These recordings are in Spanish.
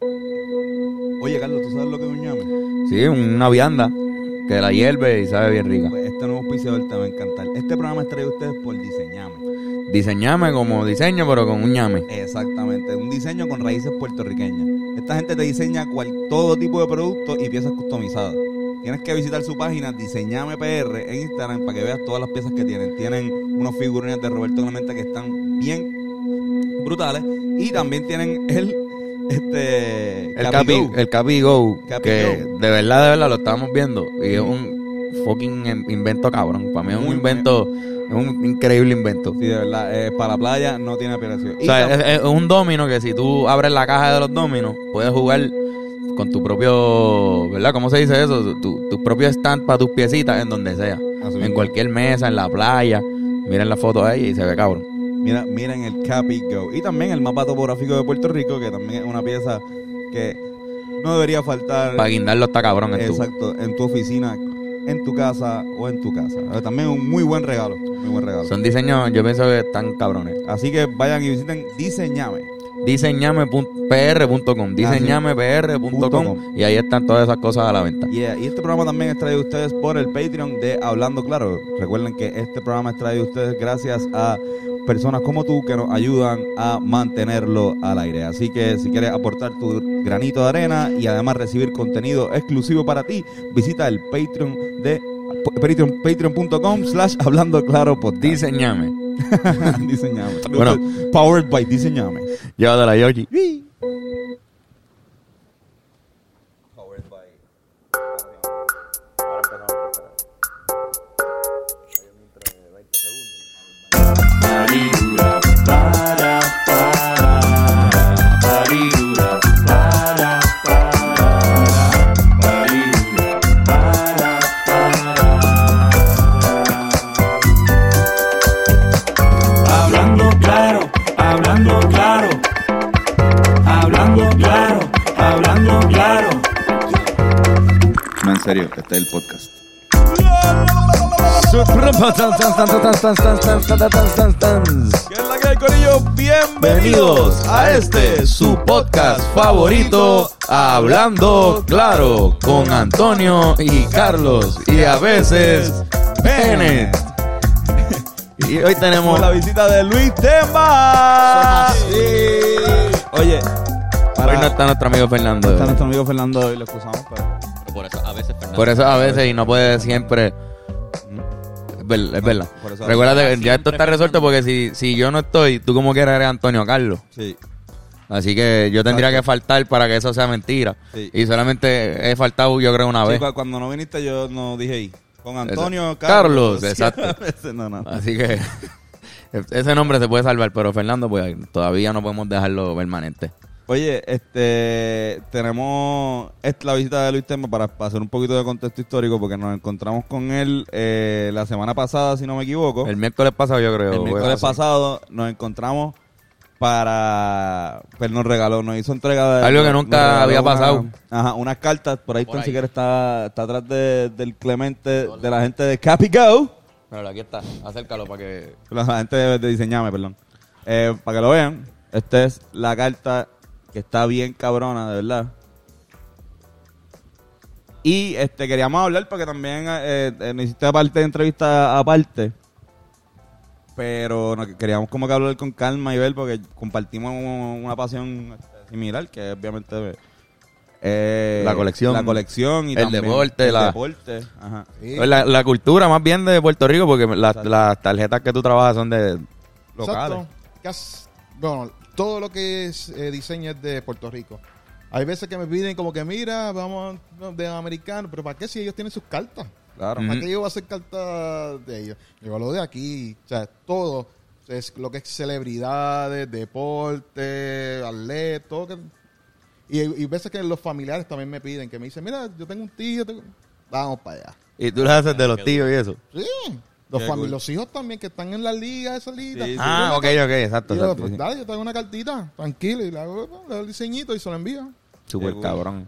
Oye, Carlos, ¿tú sabes lo que es un ñame? Sí, una vianda que la hierve y sabe bien rica. Pues este nuevo auspiciador te va a encantar. Este programa es traído a ustedes por Diseñame. Diseñame como diseño, pero con un ñame. Exactamente, un diseño con raíces puertorriqueñas. Esta gente te diseña cual, todo tipo de productos y piezas customizadas. Tienes que visitar su página Diseñame PR en Instagram para que veas todas las piezas que tienen. Tienen unos figurines de Roberto Clemente que están bien brutales y también tienen el este El Capi el Capi Go, Capi que Go. de verdad, de verdad lo estamos viendo. Y es un fucking in- invento cabrón. Para mí es un invento, es un increíble invento. Sí, de verdad, eh, para la playa no tiene apelación. O sea, es, es un domino que si tú abres la caja de los dominos, puedes jugar con tu propio, ¿verdad? ¿Cómo se dice eso? Tu, tu propio stand para tus piecitas en donde sea. Así En cualquier mesa, en la playa. Miren la foto ahí y se ve cabrón. Mira, miren el Capi Go. Y también el mapa topográfico de Puerto Rico, que también es una pieza que no debería faltar. Para guindarlo está cabrón en tu. Exacto, en tu oficina, en tu casa o en tu casa. Eh, También un muy buen regalo, muy buen regalo. Son diseños, yo pienso que están cabrones. Así que vayan y visiten Diseñame. Diseñame.pr.com. Diseñamepr.com. Y ahí están todas esas cosas a la venta. Yeah, Y este programa también es traído a ustedes por el Patreon de Hablando Claro. Recuerden que este programa es traído a ustedes gracias a personas como tú que nos ayudan a mantenerlo al aire. Así que si quieres aportar tu granito de arena y además recibir contenido exclusivo para ti, visita el Patreon de Patreon, patreon.com slash hablando claro podcast. Diseñame. Diseñame. Bueno. Powered by Diseñame. Llévatela, Yoshi. Powered by. Es el podcast. ¿Qué es la que hay, Corillo? Bienvenidos a este, su podcast favorito, Hablando Claro, con Antonio y Carlos, y a veces Bennett. Y hoy tenemos la visita de Luis Temba. Oye, para, Hoy no está nuestro amigo Fernando. está nuestro amigo Fernando y lo excusamos, Por eso a veces y no puede siempre. Es ver- es verdad. Por eso- Recuerda que ya esto está resuelto porque si, si yo no estoy, tú como quieras eres Antonio Carlos. sí. Así que yo tendría que faltar para que eso sea mentira. Sí. Y solamente he faltado yo creo una Sí, vez. cu- cuando no viniste yo no dije ahí. Con Antonio. Carlos, Carlos. exacto. Ese no, no. Así que ese nombre se puede salvar, pero Fernando pues todavía no podemos dejarlo permanente. Oye, este, tenemos la visita de Luis Temba para, para hacer un poquito de contexto histórico porque nos encontramos con él eh, la semana pasada, si no me equivoco. El miércoles pasado yo creo. El miércoles pasado nos encontramos para... Pues nos regaló, nos hizo entrega de... Algo que nunca había una- pasado. ajá, unas cartas. Por ahí, Por tan ahí. siquiera está, está atrás de- del Clemente, de la gente de Capi Go. Pero aquí está, acércalo para que... La gente de, de Diseñame, perdón. Eh, para que lo vean, esta es la carta que está bien cabrona, de verdad. Y este queríamos hablar porque también eh, eh, nos hiciste aparte de entrevista aparte. Pero no, queríamos como que hablar con calma y ver porque compartimos un- una pasión este, similar que obviamente eh, La colección. la colección y El también deporte, el la- deporte, ajá. Pues La, la cultura más bien de Puerto Rico, porque la- las tarjetas que tú trabajas son de locales. Exacto. Bueno, todo lo que es eh, diseño es de Puerto Rico. Hay veces que me piden como que, mira, vamos de americano, pero ¿para qué si ellos tienen sus cartas? Claro. ¿Para qué yo voy a hacer cartas de ellos? Yo lo de aquí, o sea, todo, es lo que es celebridades, deporte, atletas, todo. que- y, y veces que los familiares también me piden, que me dicen, mira, yo tengo un tío, tengo- vamos para allá. Y tú las haces de los tíos y eso. Sí, los, cool. los hijos también que están en la liga, esa liga. Sí, sí. Ah, ok, ok, exacto. Y yo, exacto, pues, sí. dale, yo tengo una cartita, tranquilo, y le hago, le hago el diseñito y se lo envío. Súper cool. cabrón.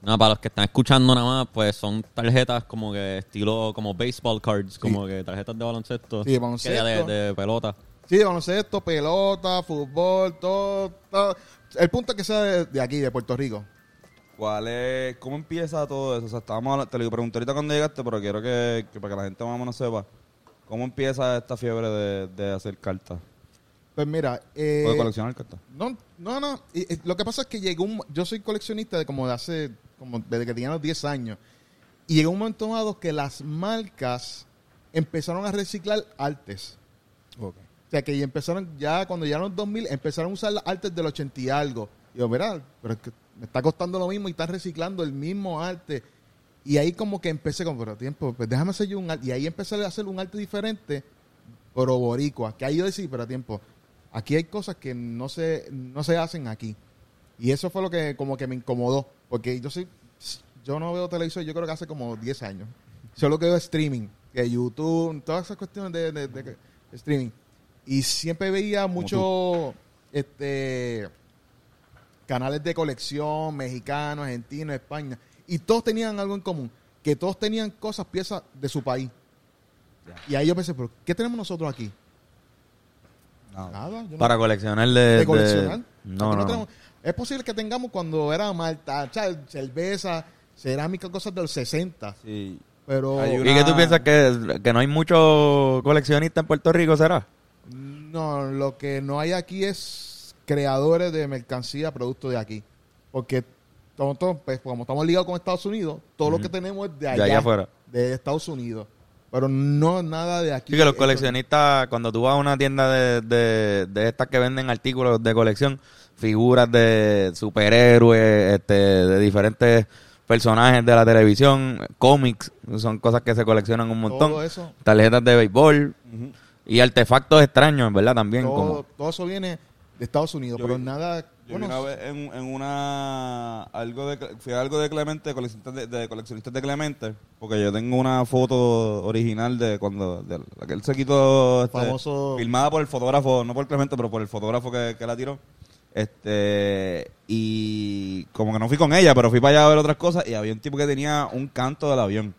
No, para los que están escuchando nada más, pues son tarjetas como que estilo como baseball cards, como que tarjetas de baloncesto. Sí, de baloncesto. De, de pelota. Sí, de baloncesto, pelota, fútbol, todo, todo. el punto es que sea de, de aquí, de Puerto Rico. ¿Cuál es, ¿Cómo empieza todo eso? O sea, estábamos te lo pregunté ahorita cuando llegaste, pero quiero que, que para que la gente más o menos sepa. ¿Cómo empieza esta fiebre de, de hacer cartas? Pues mira, eh, o de coleccionar cartas. no, no, no. y- y lo que pasa es que llegó un, yo soy coleccionista de como de hace, como desde que tenía los 10 años. Y llegó un momento dado que las marcas empezaron a reciclar artes. O sea, que empezaron ya, cuando llegaron los 2000, empezaron a usar las artes del 80 y algo. Y yo, verá, pero es que me está costando lo mismo y están reciclando el mismo arte. Y ahí como que empecé con, pero tiempo, pues déjame hacer yo un arte. Y ahí empecé a hacer un arte diferente, pero boricua. Que ahí yo decía, pero tiempo, aquí hay cosas que no se, no se hacen aquí. Y eso fue lo que como que me incomodó. Porque yo soy, yo no veo televisión, yo creo que hace como 10 años. Solo que veo streaming, que YouTube, todas esas cuestiones de, de- de streaming. Y siempre veía mucho este canales de colección, mexicanos, argentinos, España. Y todos tenían algo en común, que todos tenían cosas, piezas de su país. Y ahí yo pensé, pero ¿qué tenemos nosotros aquí? No. Nada. yo no- Para coleccionar de... de de- coleccionar. No, no. tenemos- es posible que tengamos cuando era malta, cerveza, cerámica, cosas de los 60. Sí. Pero Hay ¿Y una- qué tú piensas que, que no hay muchos coleccionistas en Puerto Rico, será? no, lo que no hay aquí es creadores de mercancía, productos de aquí. Porque como, todo- pues, como estamos ligados con Estados Unidos, todo lo que tenemos es de allá, allá afuera. de Estados Unidos. Pero no nada de aquí. Sí, que los coleccionistas, cuando tú vas a una tienda de, de, de estas que venden artículos de colección, figuras de superhéroes, este, de diferentes personajes de la televisión, cómics, son cosas que se coleccionan un montón. Todo eso. Tarjetas de béisbol y artefactos extraños, ¿verdad? También. todo, como todo eso viene de Estados Unidos, Yo pero vi- nada. Yo bueno, vi una vez en, en una algo de fui a algo de Clemente, coleccionistas de, de coleccionistas de Clemente, porque yo tengo una foto original de cuando de la que él se quitó este, Famoso- filmada por el fotógrafo, no por Clemente, pero por el fotógrafo que, que la tiró. Este y como que no fui con ella, pero fui para allá a ver otras cosas y había un tipo que tenía un canto del avión.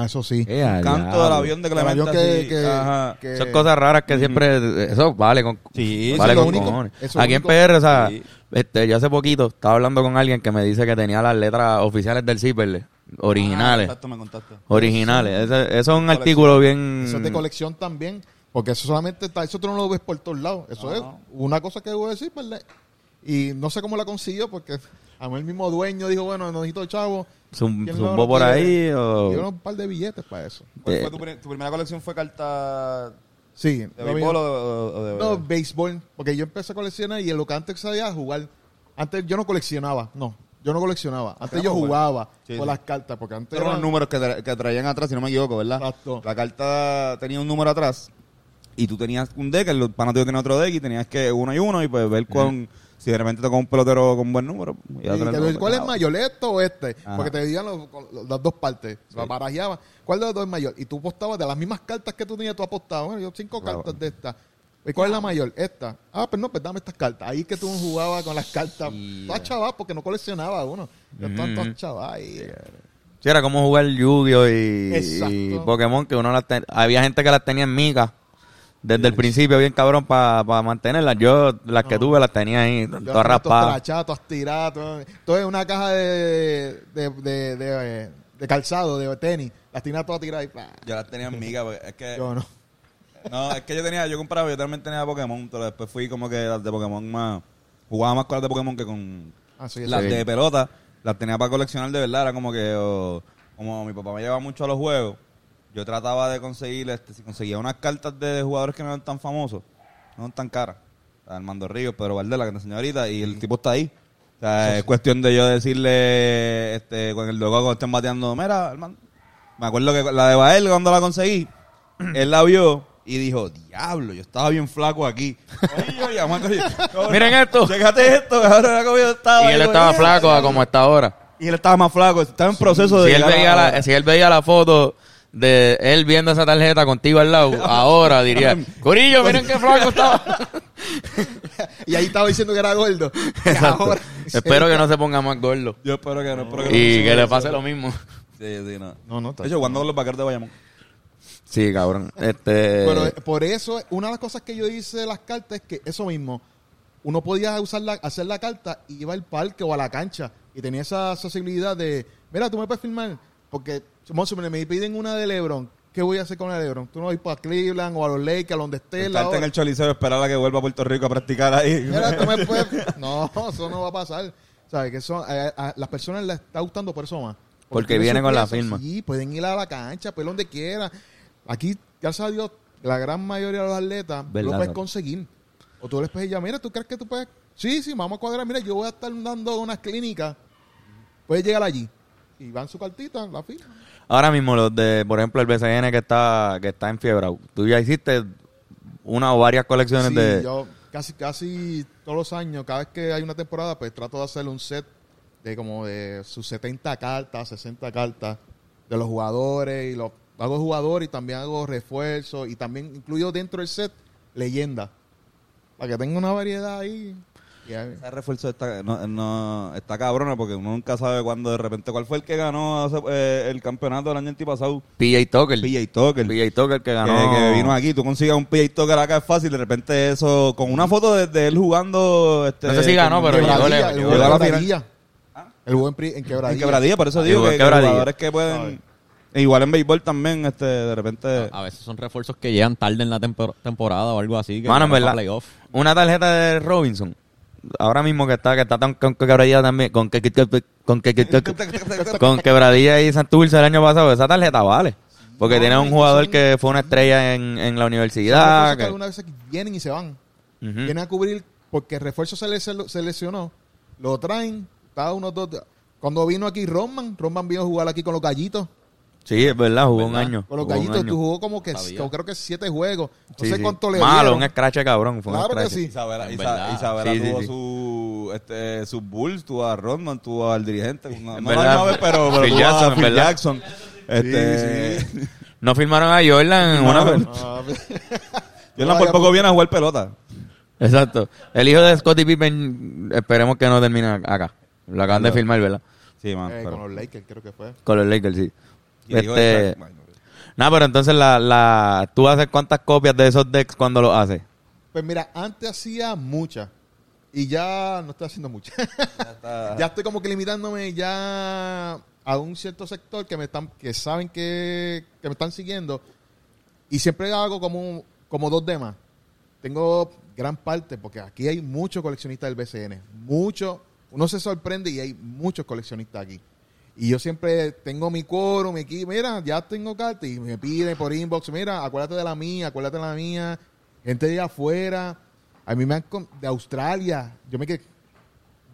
Ah, eso sí. Eh, canto del avión de Clemente. avión que- así, que- ajá. que- Son cosas raras que siempre... Eso vale con... Sí, vale con lo único. cojones. Aquí en. PR, o sea, Sí. este, yo hace poquito estaba hablando con alguien que me dice que tenía las letras oficiales del Zipperle, originales. Ah, exacto, me contaste. originales. Eso es un Colección. artículo bien... Eso es de colección también, porque eso solamente está, eso tú no lo ves por todos lados. Eso es una cosa que voy a decir, ¿verdad? Y no sé cómo la consiguió, porque a mí el mismo dueño dijo, bueno, no necesito chavo. Zum- ¿Quién no zumbó lo por ahí o... Dieron un par de billetes para eso. ¿Cuál Eh, fue tu, pri- tu primera colección? ¿Fue carta Sí. de béisbol o, o de No, béisbol, porque yo empecé a coleccionar y en lo que antes sabía jugar. Antes yo no coleccionaba, no. Yo no coleccionaba. Antes yo jugaba Sí, con sí. las cartas, porque antes Eran era- los números que, tra- que traían atrás, si no me equivoco, ¿verdad? Exacto. La carta tenía un número atrás y tú tenías un deck, el fanático tenía otro deck y tenías que uno y uno y pues ver con si de repente tocó un pelotero con buen número. y Y ¿Cuál es pues, mayor, esto o este? Ajá. Porque te digan los- con los- las dos partes. La barajeaba. ¿Cuál de los dos es mayor? Y tú apostabas de las mismas cartas que tú tenías, tú apostabas. Bueno, yo cinco Claro. cartas de estas. ¿Y cuál es la mayor? Esta. Ah, pues no, pues dame estas cartas. Ahí es que tú jugabas con las cartas. Sí, Todas chaval, porque no coleccionaba uno. Yo Ujú. todas chaval. ahí. Sí, era como jugar Yu-Gi-Oh! Y Pokémon, que uno las ten- había gente que las tenía en mica desde el principio, bien cabrón, para mantenerlas. Yo, las que tuve, las tenía ahí, Yo todas raspadas. Todas tiradas. Todo, todo en una caja de, de, de, de- de calzado, de tenis. Las tenía todas tiradas y ¡plá! Yo las tenía en miga, porque es que... Yo no. No, es que yo tenía, yo compraba, yo también tenía Pokémon, pero después fui como que las de Pokémon más... Jugaba más con las de Pokémon que con Ah, sí, las sí. de pelota. Las tenía para coleccionar de verdad, era como que... o- como mi papá me llevaba mucho a los juegos, yo trataba de conseguir, este, si conseguía unas cartas de jugadores que no eran tan famosos, no eran tan caras. Armando Ríos, Pedro Valdés, la que te enseñé ahorita, y el tipo está ahí. O sea, es cuestión de yo decirle, este, con el logo cuando estén bateando, mira, Armando. Me acuerdo que la de Bael, cuando la conseguí, él la vio y dijo, diablo, yo estaba bien flaco aquí. Oye, oye, a coger- Miren esto. Chécate esto, como yo estaba. Y él estaba flaco a como está ahora. Y él estaba más flaco, estaba en proceso de Si él, veía la, si él veía la foto de él viendo esa tarjeta contigo al lado, ahora diría, Corillo, miren qué flaco estaba. Y ahí estaba diciendo que era gordo. Ahora- Espero que no se ponga más gordo. Yo espero que no, espero que no Y que le pase lo mismo. Sí, sí, no. No, no, está De hecho, cuando los vaqueros de Bayamón. Sí, cabrón. Este... Pero eh, por eso, una de las cosas que yo hice de las cartas es que eso mismo, uno podía usar la, hacer la carta y iba al parque o a la cancha y tenía esa accesibilidad de, mira, tú me puedes filmar, porque me piden una de LeBron, ¿qué voy a hacer con la de LeBron? Tú no vas para Cleveland o a los Lakers, a donde esté la Estarte en el choliseo esperar a que vuelva a Puerto Rico a practicar ahí. Mira, tú me puedes- No, eso no va a pasar. ¿Sabes? Que son, a, a- las personas les está gustando por eso más. Porque tiene viene su con la firma. Sí, pueden ir a la cancha, pues donde quiera. Aquí, gracias a Dios, la gran mayoría de los atletas Verdad, lo puedes conseguir. O tú les puedes decir, mira, ¿tú crees que tú puedes? Sí, sí, vamos a cuadrar. Mira, yo voy a estar dando unas clínicas. Puedes llegar allí. Y van su cartita, la firma. Ahora mismo los de, por ejemplo, el BCN que está que está en fiebre. Tú ya hiciste una o varias colecciones Sí, de yo casi, casi todos los años, cada vez que hay una temporada, pues trato de hacer un set de como de sus 70 cartas, 60 cartas de los jugadores y los hago jugadores y también hago refuerzos y también incluyo dentro del set leyenda para que tenga una variedad ahí. Y ahí- Ese refuerzo está, no, no- está cabrona porque uno nunca sabe cuándo de repente. ¿Cuál fue el que ganó hace- eh, el campeonato del año antipasado? PJ Tucker. PJ Tucker. PJ Tucker que Que, ganó. que vino aquí. Tú consigas un PJ Tucker acá es fácil. De repente eso, con una foto de, de él jugando. Este, No sé si ganó, pero llegó Quebradilla, lejos, a la final. Quebradilla. El juego en, pri- en quebradilla. quebradilla, por eso Ah, digo que, que quebradilla. jugadores que pueden. e igual en béisbol también, este, de repente. A veces son refuerzos que llegan tarde en la tempor- temporada o algo así. Que Mano, en verdad. playoff. Una tarjeta de Robinson. Ahora mismo que está, que está tan con quebradilla también, con que, con que, que- que- con quebradilla y Santurce el año pasado, esa tarjeta vale. Porque No, tiene un jugador son- que fue una estrella en, en la universidad. que que- algunas veces vienen y se van. Vienen a cubrir porque el refuerzo se, le, se lesionó. Lo traen, está unos dos. Cuando vino aquí Roman, Roman vino a jugar aquí con los gallitos. Sí, es verdad, jugó un ¿Verdad? año. Con los jugó un gallitos, tú jugó como que, creo que siete juegos. No Sí, sé sí. cuánto le Malo, dieron. un scratch cabrón. Fue un Claro que scratch. sí. Isabela, En Isa- verdad. Isabela Sí, tuvo sí. su este sus Bulls, tuvo a Rodman, tuvo al dirigente, no, no la vez, pero, pero Phil a Jackson, en Phil. Jackson. Este, No firmaron a Jordan No, una no. vez. Ah, Jordan por poco viene a jugar pelota. Exacto. El hijo de Scottie Pippen, esperemos que no termine acá. Lo acaban de firmar, ¿verdad? Sí, man. eh, pero- con los Lakers creo que fue. Con los Lakers, sí. Y dijo de Este, nada, pero entonces la, la, tú haces cuántas copias de esos decks cuando los haces. Pues mira, antes hacía muchas. Y ya no estoy haciendo muchas. está- ya estoy como que limitándome ya a un cierto sector que me están que saben que, que me están siguiendo y siempre hago como como dos demás tengo gran parte porque aquí hay muchos coleccionistas del BCN mucho uno se sorprende y hay muchos coleccionistas aquí y yo siempre tengo mi coro mi equipo mira ya tengo carta y me piden por inbox mira acuérdate de la mía acuérdate de la mía gente de afuera a mí me han de Australia yo me quedé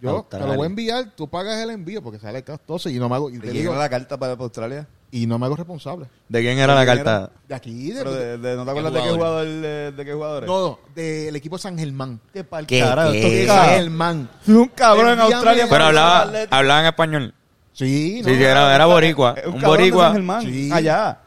yo te Australia. lo voy a enviar, tú pagas el envío porque sale costoso y no me hago y, ¿De te quién digo- era la carta para, Australia? y no me hago responsable. ¿De quién era la ¿De quién carta? De aquí, de, Pero de, de- ¿No te acuerdas de qué jugador? De, de qué jugadores? no, no, del equipo San Germán. ¿Qué pa'l ¿Qué? San Germán. Un cabrón en Australia. Pero hablaba, hablaba en español. Sí, no, Sí, sí, era, era boricua. Es Un de boricua. San. Sí. Allá.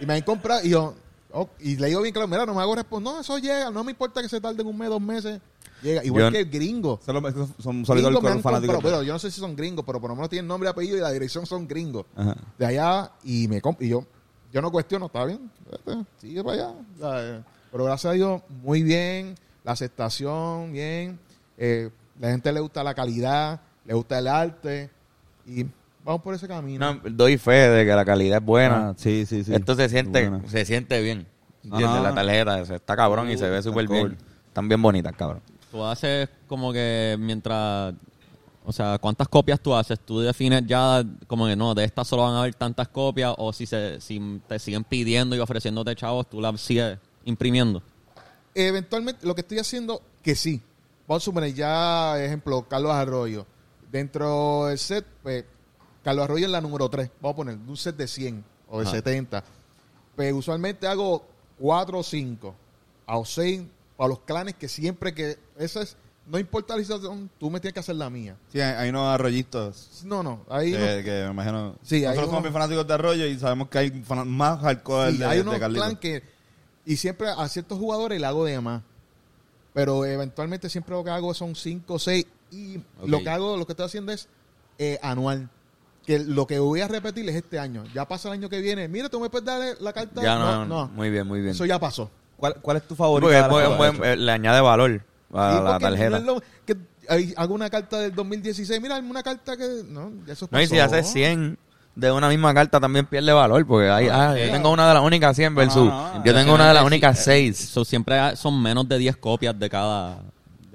Y me han comprado y yo oh, y le digo bien claro, mira, no me hago responsable. No, eso llega, no me importa que se tarden un mes, dos meses. Llega, igual Yo- que el gringo. Son, son Gringos solitos me han fanáticos. comprado, pero yo no sé si son gringos, pero por lo menos tienen nombre, apellido y la dirección son gringos. Ajá. de allá y me y yo yo no cuestiono, está bien, sigue para allá. ¿sabes? Pero gracias a Dios, muy bien, la aceptación, bien, eh, la gente le gusta la calidad, le gusta el arte y vamos por ese camino. No, doy fe de que la calidad es buena. Ah, sí, sí, sí. Esto se siente, Buena. se siente bien. ¿Entiendes? Ajá. La tarjeta se- está cabrón y se ve Uh, súper está bien. Están bien bonitas, cabrón. Tú haces como que mientras... O sea, ¿cuántas copias tú haces? Tú defines ya como que no, de estas solo van a haber tantas copias o si, se, si te siguen pidiendo y ofreciéndote chavos, tú las sigues imprimiendo. Eventualmente, lo que estoy haciendo, que sí. Vamos a suponer ya, ejemplo, Carlos Arroyo. Dentro del set, pues, Carlos Arroyo es la número 3. Vamos a poner un set de 100 o de Ajá. 70. Pues usualmente hago 4 o 5 a 6 para los clanes que siempre que... Esa es... No importa la situación, tú me tienes que hacer la mía. Sí, hay, unos arroyitos. No, no. Ahí no- que, me imagino. Sí, hay Nosotros somos unos- bien fanáticos de Arroyo y sabemos que hay fan- más hardcore Sí, de, hay de unos Carlitos. clan que y siempre a ciertos jugadores le hago de más pero eventualmente siempre lo que hago son 5 o 6 y lo que hago lo que estoy haciendo es eh, anual que lo que voy a repetir es este año ya pasa el año que viene mira tú me puedes dar la carta Ya no, no, no. Muy bien, muy bien. eso ya pasó ¿Cuál, ¿Cuál es tu favorito? le añade valor. Sí, la tarjeta. no que hay- hago una carta del 2016, mira, una carta que... No, ya eso No, y si pasó. haces 100 de una misma carta también pierde valor, porque hay, ah, yo tengo una de las únicas 100 versus no, yo tengo una de las únicas eh, 6. so, siempre son menos de 10 copias de cada,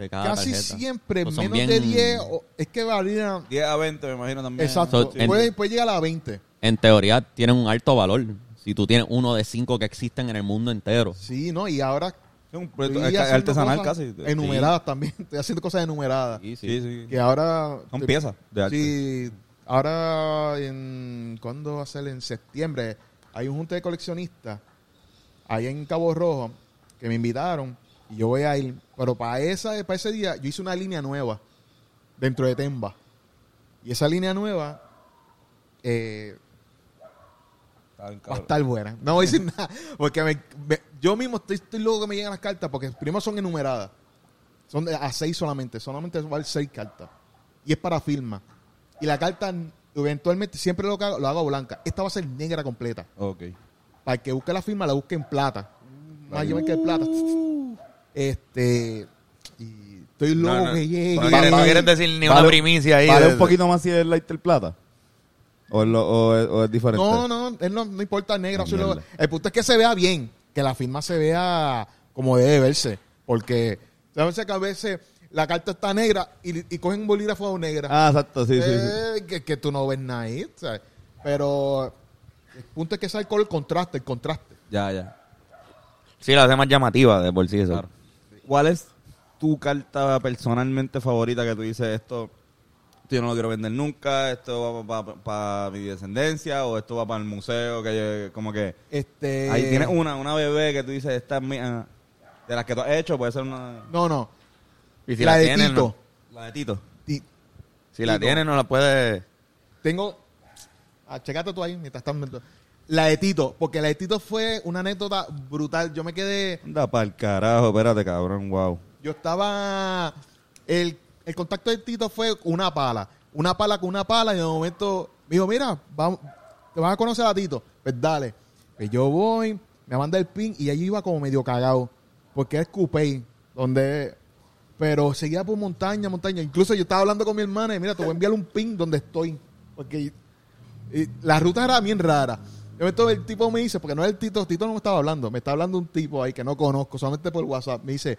de cada Casi tarjeta. siempre, son menos de bien- 10, o- es que varía... 10 a 20, me imagino también. Exacto, So, en- puede, puede llegar a 20. En teoría tienen un alto valor. Si tú tienes uno de cinco que existen en el mundo entero. Sí, ¿no? Y ahora Es un proyecto estoy es haciendo artesanal cosas casi. Enumeradas también. Estoy haciendo cosas enumeradas. Sí, sí. sí. Que ahora... Son piezas de arte. Sí, ahora en... ¿Cuándo va a ser? En septiembre. Hay un junte de coleccionistas ahí en Cabo Rojo que me invitaron y yo voy a ir. Pero para, esa, para ese día yo hice una línea nueva dentro de Temba. Y esa línea nueva eh, va a estar buena. No voy a decir nada. Porque me- me- yo mismo estoy, estoy loco que me lleguen las cartas porque primero son enumeradas. Son a seis solamente. Solamente vale seis cartas. Y es para firma. Y la carta, eventualmente, siempre lo, que hago, lo hago blanca. Esta va a ser negra completa. Ok. Para el que busque la firma, la busque en plata. Más yo me quedé plata. Este. Y estoy loco No, no. que llegue. No quieres- no quieres decir ni una Vale- primicia ahí. ¿Vale de- un poquito más si es lighter plata? ¿O es, lo- o es, o es diferente? No, no, él no, no importa negra. El punto es que se vea bien, que la firma se vea como debe verse. Porque, ¿sabes? Que a veces la carta está negra y, y cogen un bolígrafo negra. Ah, exacto, sí, sí, sí. Eh, Que, que tú no ves nada ahí, ¿sabes? Pero el punto es que sale el color contraste, el contraste. Ya, ya. Sí, la hace más llamativa de por sí eso. Claro. ¿Cuál es tu carta personalmente favorita que tú dices esto? Yo no lo quiero vender nunca, esto va para mi descendencia o esto va para el museo, que yo- como que... Este, Ahí tienes una, una bebé que tú dices, esta es mía, de las que tú has hecho, puede ser una... No, no. Y si la, la, de tienes, Tito. no- La de Tito. Ti- si la Tito. tienes, no la puedes. Tengo. Ah, checate tú ahí mientras estás. La de Tito, porque la de Tito fue una anécdota brutal. Yo me quedé. Anda pa'l carajo, espérate, cabrón, wow. Yo estaba. El, el contacto de Tito fue una pala. Una pala con una pala y de momento me dijo: Mira, vamos, te vas a conocer a Tito. Pues dale. Pues yo voy, me manda el pin y allí iba como medio cagado. Porque es Coupé, donde. Pero seguía por montaña, montaña. Incluso yo estaba hablando con mi hermana y mira, te voy a enviar un pin donde estoy. Porque y la ruta era bien rara. Momento el tipo me dice, porque no es el Tito, Tito no me estaba hablando, me está hablando un tipo ahí que no conozco, solamente por WhatsApp. Me dice,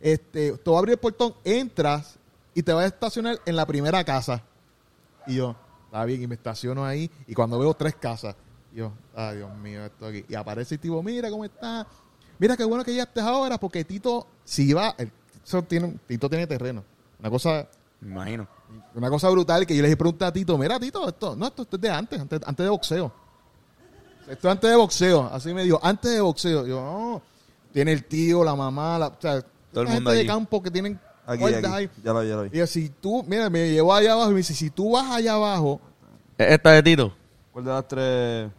este, te voy a abrir el portón, entras y te vas a estacionar en la primera casa. Y yo, está bien, y me estaciono ahí. Y cuando veo tres casas, yo, ay Dios mío, esto aquí. Y aparece el tipo, mira cómo está. Mira qué bueno que ya estés ahora, porque Tito, si va, el, eso tiene, Tito tiene terreno. Una cosa Me imagino. una cosa brutal que yo le pregunté a Tito, mira Tito, esto, no, esto, esto es de antes, antes, antes de boxeo. Esto es antes de boxeo, así me dijo, antes de boxeo. Yo, no, tiene el tío, la mamá, la, o sea, Todo el mundo gente de campo que tienen Aquí, aquí. ahí. Ya lo, ya lo vi. Y yo, si tú, mira, me llevó allá abajo y me dice, si tú vas allá abajo, ¿Es ¿Esta de Tito? ¿Cuál de las tres?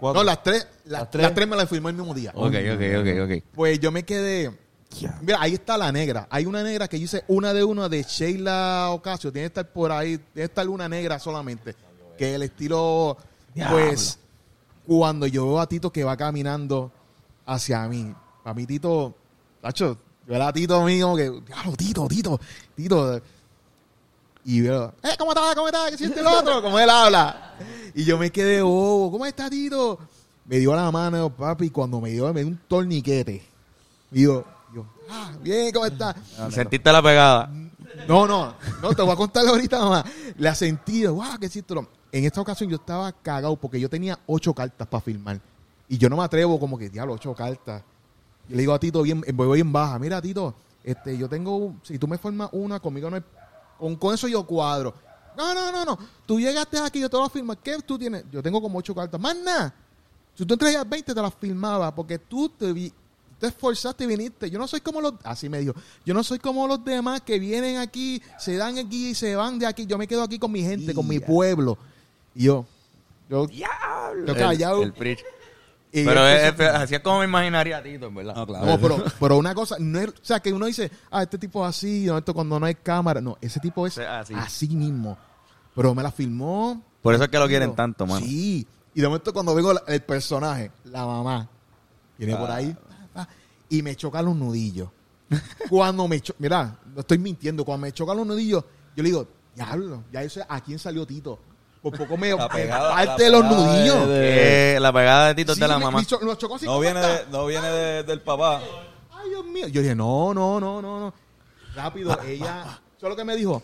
Cuatro. no, las tres, las, Las tres. las tres me las firmó el mismo día. Ok, ok, ok, ok. Pues yo me quedé. Mira, ahí está la negra. Hay una negra que yo hice una de una de Sheila Ocasio. Tiene que estar por ahí. Tiene que estar una negra solamente. Que el estilo. Pues. Cuando yo veo a Tito que va caminando hacia mí. A mí, Tito. Tacho, yo era Tito mío que. Diablo, Tito, Tito, Tito. Y veo, eh, ¿cómo estás? ¿Cómo estás? ¿Qué hiciste el otro? Como él habla. Y yo me quedé, oh, ¿cómo está Tito? Me dio la mano, papi, y cuando me dio, me dio un torniquete. Y yo, yo, ah, bien, ¿cómo estás? ¿Sentiste la pegada? No, no, no, te voy a contar ahorita mamá. La sentí, wow, qué hiciste. En esta ocasión yo estaba cagado porque yo tenía ocho cartas para firmar. Y yo no me atrevo como que, diablo, ocho cartas. Yo le digo a Tito, bien, voy bien baja, mira Tito, este, yo tengo, si tú me formas una, conmigo no hay, con, con eso yo cuadro. No, no, no, no, tú llegaste aquí, yo te voy a firmar. ¿Qué tú tienes? Yo tengo como ocho cartas, más nada. Si tú entregas 20, te las firmaba porque tú te vi, te esforzaste y viniste. Yo no soy como los, así me dijo, yo no soy como los demás que vienen aquí, se dan aquí y se van de aquí. Yo me quedo aquí con mi gente, con mi pueblo. Y yo, yo, yo callado. El, el preach. y Pero es, es- así es como me imaginaría a Tito, en ¿verdad? No, claro. no, pero, pero una cosa, no es, o sea, que uno dice, ah, este tipo es así, no, esto cuando no hay cámara. No, ese tipo es Sí, así. así mismo. Pero me la filmó. Por eso es que lo quieren tanto, mano. Sí. Y de momento cuando vengo la- el personaje, la mamá, viene por Ah. ahí pa, y me choca los nudillos. Cuando me cho mira, no estoy mintiendo, cuando me chocan los nudillos, yo le digo, diablo, ya eso, ¿a quién salió Tito? Por poco me La pegada- parte la de los nudillos. de- Que la pegada de Tito es de la me- mamá. me cho- nos chocó así No viene, de, no viene de- del papá. Ay, Dios mío. Yo dije, no, no, no, no, no. Rápido, ella, solo que me dijo,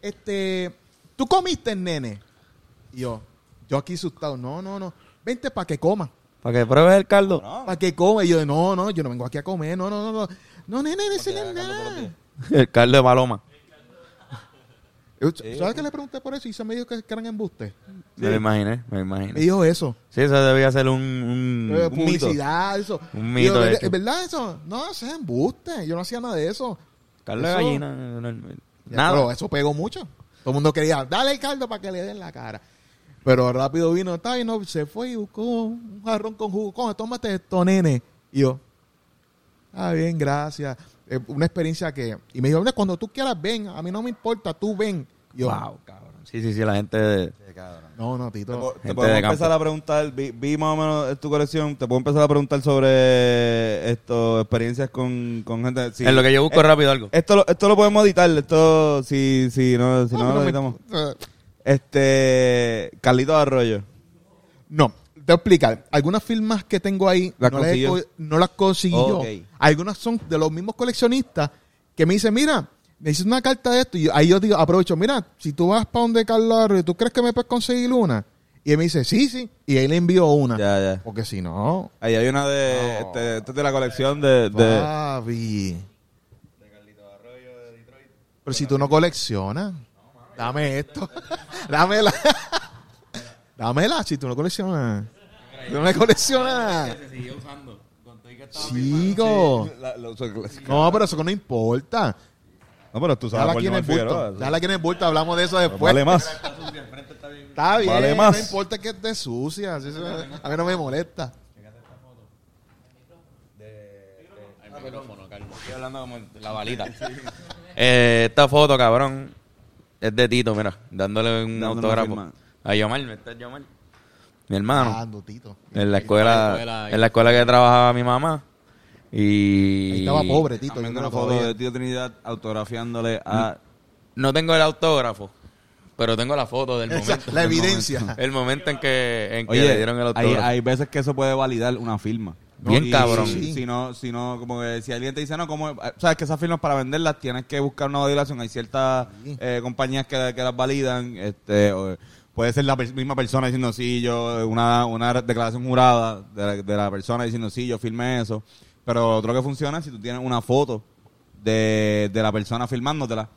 este, ¿tú comiste, nene? Y yo, yo aquí asustado, no, no, no. Vente para que coma, Para que pruebes el caldo. No. para que coma. Y yo, no, no, yo no vengo aquí a comer, no, no, no, no. No, nene, decirle nada. El caldo de paloma. Yo, ¿Sabes qué le pregunté por eso? Y se me dijo que, que eran embustes. Me lo imaginé, me lo imaginé. Me dijo eso. Sí, eso debía ser un, un, Eh, mito. publicidad, eso. Un mito yo. ¿Es verdad eso? No, eso es embuste. Yo no hacía nada de eso. Caldo de gallina. no, no, Ya, Nada. Pero eso pegó mucho. Todo el mundo quería, dale el caldo para que le den la cara. Pero rápido vino, está y no, se fue y buscó un jarrón con jugo. Coge, tómate esto, nene. Y yo, ah, bien, gracias. Eh, una experiencia que... Y me dijo, "Mira, cuando tú quieras, ven. A mí no me importa, tú ven. Y yo, Wow, cabrón. Sí, sí, sí, la gente... no, no, Te, Tito. po- te de campo. empezar a preguntar, vi, vi más o menos tu colección, te puedo empezar a preguntar sobre esto, experiencias con, con gente. sí. En lo que yo busco Eh, rápido algo. Esto lo, esto lo podemos editar, esto si, si no, si no, Ah, lo me- editamos. eh, Este, Carlito Arroyo. No, te voy a explicar. Algunas firmas que tengo ahí no, las no las conseguí yo. Algunas son de los mismos coleccionistas que me dicen, mira, necesito una carta de esto. Y yo- ahí yo digo, aprovecho, mira, si tú vas para donde Carlos Arroyo, ¿tú crees que me puedes conseguir una? Y él me dice, sí, sí. Y ahí le envío una. Ya, ya. Porque si no, Ahí hay una de, este, esta es de la colección de, de papi. Pero si tú no coleccionas, dame esto. Dámela. Dámela si tú no coleccionas. Tú no me coleccionas. Chico. La- la- No, pero eso no importa. No, pero tú sabes aquí en el bulto. Déjala aquí en el bulto. Hablamos de eso después. Vale más. Está bien. Vale más. No importa que esté sucia. así A mí no me molesta. Estoy hablando como la balita. Eh, esta foto, cabrón, es de Tito, mira, dándole un Dándole autógrafo firma. A Yomar, este es Yomar, mi hermano, Ando, Tito. en la escuela, escuela, en la escuela que trabajaba mi mamá. Y Ahí estaba pobre, Tito. También una foto todavía. de Tío Trinidad autografiándole a... no tengo el autógrafo, pero tengo la foto del Esa- momento. la evidencia. El momento en que, en que Oye, le dieron el hay, autógrafo. hay veces que eso puede validar una firma. Bien Y cabrón. Si, si no, si no, como que si alguien te dice, no, como, sabes que esas firmas para venderlas tienes que buscar una validación. Hay ciertas eh, compañías que, que las validan. este o, Puede ser la misma persona diciendo, sí, yo, una, una declaración jurada de la, de la persona diciendo, sí, yo firmé eso. Pero otro que funciona es si tú tienes una foto de, de la persona filmándotela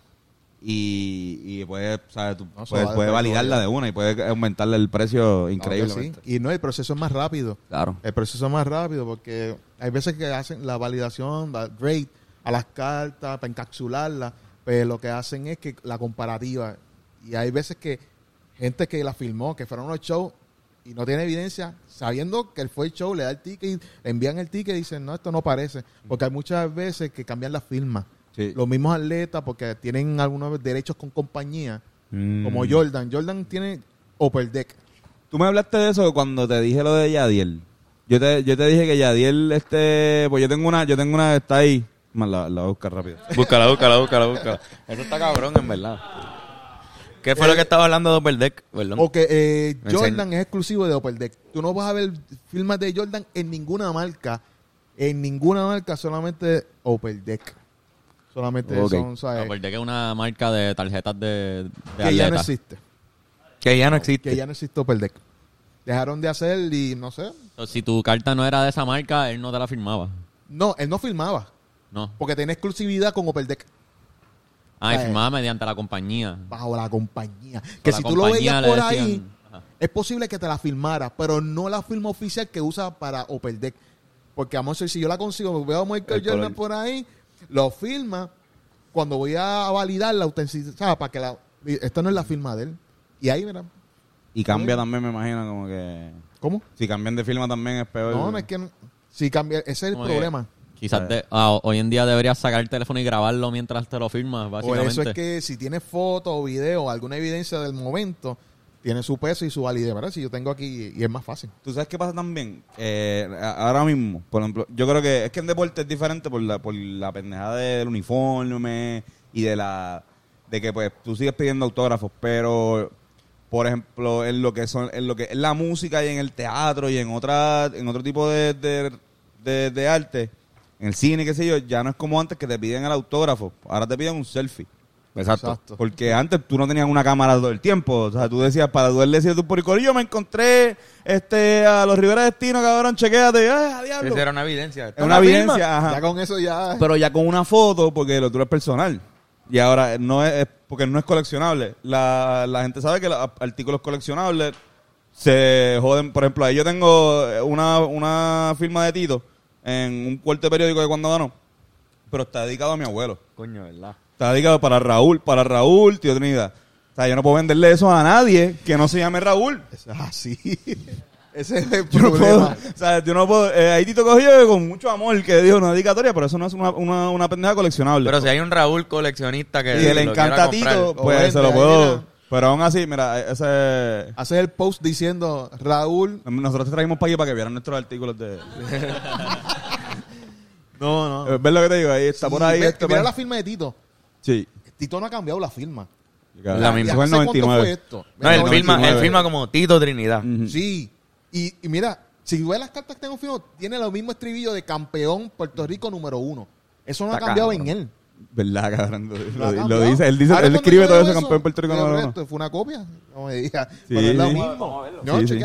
y, y puedes, ¿sabes? Tú No, eso puedes, puedes validarla de una y puedes aumentarle el precio sí. Y no, el proceso es más rápido. Claro. El proceso es más rápido porque hay veces que hacen la validación, la rate a las cartas para encapsularlas, pero lo que hacen es que la comparativa. Y hay veces que gente que la filmó, que fueron unos shows y no tiene evidencia, sabiendo que fue el show, le da el ticket, y le envían el ticket y dicen, no, esto no parece. Porque hay muchas veces que cambian las firmas. Sí. Los mismos atletas, porque tienen algunos derechos con compañía, Mm. como Jordan. Jordan tiene Upper Deck. Tú me hablaste de eso cuando te dije lo de Yadiel. Yo te, yo te dije que Yadiel, este, pues yo tengo una, yo tengo una que está ahí. Más la, la voy a buscar rápido. Búscala, búscala, búscala, búscala. Eso está cabrón, en verdad. ¿Qué fue lo que estaba hablando de Upper Deck? Perdón. O que eh, Jordan es exclusivo de Upper Deck. Tú no vas a ver firmas de Jordan en ninguna marca. En ninguna marca, solamente Upper Deck. Solamente Ok. son, ¿sabes? Upper Deck es una marca de tarjetas de, de que ya no existe. Que ya no existe. Que ya no existe Upper Deck. Dejaron de hacer y no sé. Si tu carta no era de esa marca, él no te la firmaba. No, él no filmaba. No. Porque tiene exclusividad con Upper Deck. Ah, y Eh. firmaba mediante la compañía. Bajo la compañía. Que la si tú lo veías por decían- ahí, Ajá. es posible que te la firmara, pero no la firma oficial que usa para Upper Deck. Porque vamos a decir, si yo la consigo, veo a Michael El Jordan color. por ahí, lo firma, cuando voy a validar la autenticidad, ¿sabes? para que la... Esto no es la firma de él. Y ahí, mira, Y cambia también, me imagino, como que... ¿cómo? Si cambian de firma también es peor. No, no es que... no- Si cambia, ese es el que problema. Quizás de- ah, hoy en día deberías sacar el teléfono y grabarlo mientras te lo firmas, Por básicamente. eso es que si tienes fotos o video o alguna evidencia del momento, tiene su peso y su validez, ¿verdad? Si yo tengo aquí y es más fácil. ¿Tú sabes qué pasa también? Eh, ahora mismo, por ejemplo, yo creo que es que en deporte es diferente por la, por la pendejada del uniforme y de la de que pues tú sigues pidiendo autógrafos, pero por ejemplo, en lo que son en lo que es la música y en el teatro y en otra en otro tipo de, de, de- de arte, en el cine, qué sé yo, ya no es como antes que te piden el autógrafo, ahora te piden un selfie. Exacto. Exacto. Porque antes tú no tenías una cámara todo el tiempo. O sea, tú decías, para tú decías tú por yo me encontré este a los Rivera Destino, cabrón, chequéate. ¡Ay, a diablo! Esa era una evidencia. Es una evidencia, ajá. Ya con eso ya... Pero ya con una foto, porque lo otro es personal. Y ahora no es, es porque no es coleccionable. La, la gente sabe que los artículos coleccionables se joden. Por ejemplo, ahí yo tengo una, una firma de Tito en un corte periódico de cuando ganó. Pero está dedicado a mi abuelo. Coño, ¿verdad? Está dedicado para Raúl, para Raúl, tío Trinidad. O sea, yo no puedo venderle eso a nadie que no se llame Raúl. Es así. Ese es el Yo no puedo, problema. o sea, yo no puedo. eh, ahí Tito cogió con mucho amor que dijo una dedicatoria, pero eso no es una, una, una pendeja coleccionable. Pero si hay un Raúl coleccionista que y le encanta a Tito, pues vende se lo ahí, puedo. Pero aún así, mira, ese. Haces el post diciendo, Raúl... Nosotros te trajimos para aquí para que vieran nuestros artículos de. No, Eh, ¿Ves lo que te digo? Ahí está por ahí. Ve- este, mira pues. la firma de Tito. Sí. Tito no ha cambiado la firma. La ¿Y misma. Fue el hace cuánto 99. fue esto? No, él Mira, firma, él 99. firma como Tito Trinidad. Sí. Y, y mira, si ves las cartas que tengo firmado, tiene lo mismo estribillo de campeón Puerto Rico número uno. Eso no Está ha cambiado cabrón. en él. ¿Verdad, cabrón? Lo, No dice, él dice, escribe todo veo eso, campeón Puerto Rico veo número uno. esto, Fue una copia. No me digas. Sí, Pero es lo sí. mismo. No, Sí.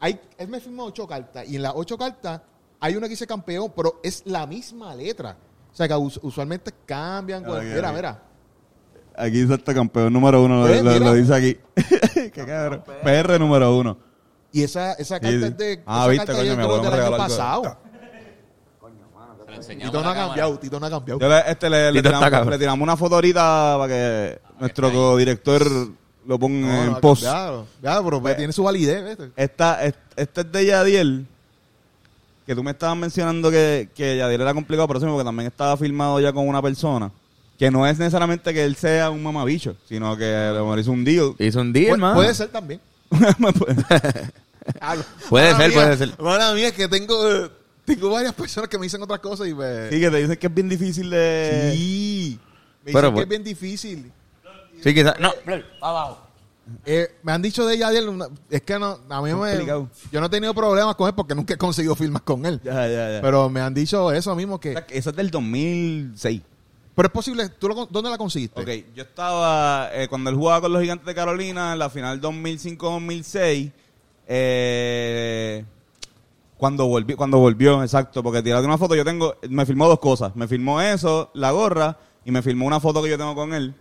Hay, él me firmó ocho cartas. Y en las ocho cartas hay una que dice campeón, pero es la misma letra. O sea que us- usualmente cambian. Ok, mira, ok. mira. Aquí este campeón número uno, lo, lo- mira. lo dice aquí. Qué cabrón. PR número uno. Y esa, esa carta Sí, sí. es de. Ah, esa viste, carta coño, mi de- abuelo me del año regaló algo. pasado. Tito no ha cambiado. Tito no ha cambiado. Yo le, este, le, le Tito está tiramos, cabrón. le tiramos una foto ahorita para que nuestro codirector lo ponga No, en no post. cambiado. Ya, pero pues, tiene su validez. ¿viste? Esta, es- este es de Yadiel, que tú me estabas mencionando que, que Yadiel era complicado, pero sí, porque también estaba filmado ya con una persona. Que no es necesariamente que él sea un mamabicho, sino que a lo mejor hizo un deal. Hizo un deal, Pu- man. puede ser también. Puede ser, puede ser. Mala mía, es que tengo, eh, tengo varias personas que me dicen otras cosas y me... Sí, que te dicen que es bien difícil de... Sí. Me Pero, dicen que pues- es bien difícil. Sí, quizás. No, abajo. Eh, me han dicho de ella ayer, una- es que no, a mí me... Complicado. Yo no he tenido problemas con él porque nunca he conseguido firmas con él. Ya, ya, ya. Pero me han dicho eso mismo que... Eso es del 2006. Pero es posible, ¿tú lo con- ¿dónde la conseguiste? Ok, yo estaba, eh, cuando él jugaba con los Gigantes de Carolina, en la final 2005-2006, eh, cuando volvió, cuando volvió, exacto, porque tirate una foto, yo tengo, me filmó dos cosas, me filmó eso, la gorra, y me filmó una foto que yo tengo con él,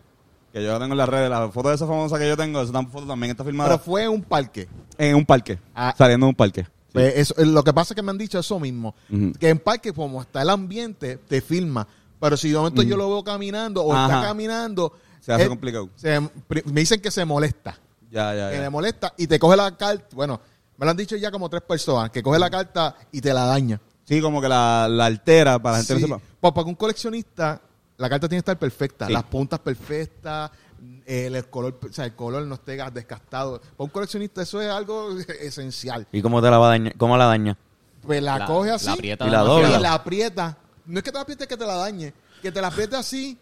que yo la tengo en las redes, la foto de esa famosa que yo tengo, esa foto también está filmada Pero fue en un parque. en un parque, Ah. saliendo de un parque. Pues eso- lo que pasa es que me han dicho eso mismo. Que en parque, como está el ambiente, te filma. Pero si de momento yo lo veo caminando o está caminando... Se hace él- complicado. se- me dicen que se molesta. Ya, ya, Que ya. le molesta y te coge la carta. Bueno, me lo han dicho ya como tres personas. Que coge la carta y te la daña. Sí, como que la, la altera para la gente Sí. que sepa. Pues para un coleccionista, la carta tiene que estar perfecta. Sí. Las puntas perfectas, el, el color, o sea, el color no esté desgastado. Para un coleccionista eso es algo esencial. ¿Y cómo te la va a dañar? ¿Cómo la daña? Pues la, La- coge así la aprieta Y la dobla. y la aprieta. No es que te la apriete que te la dañe, que te la apriete así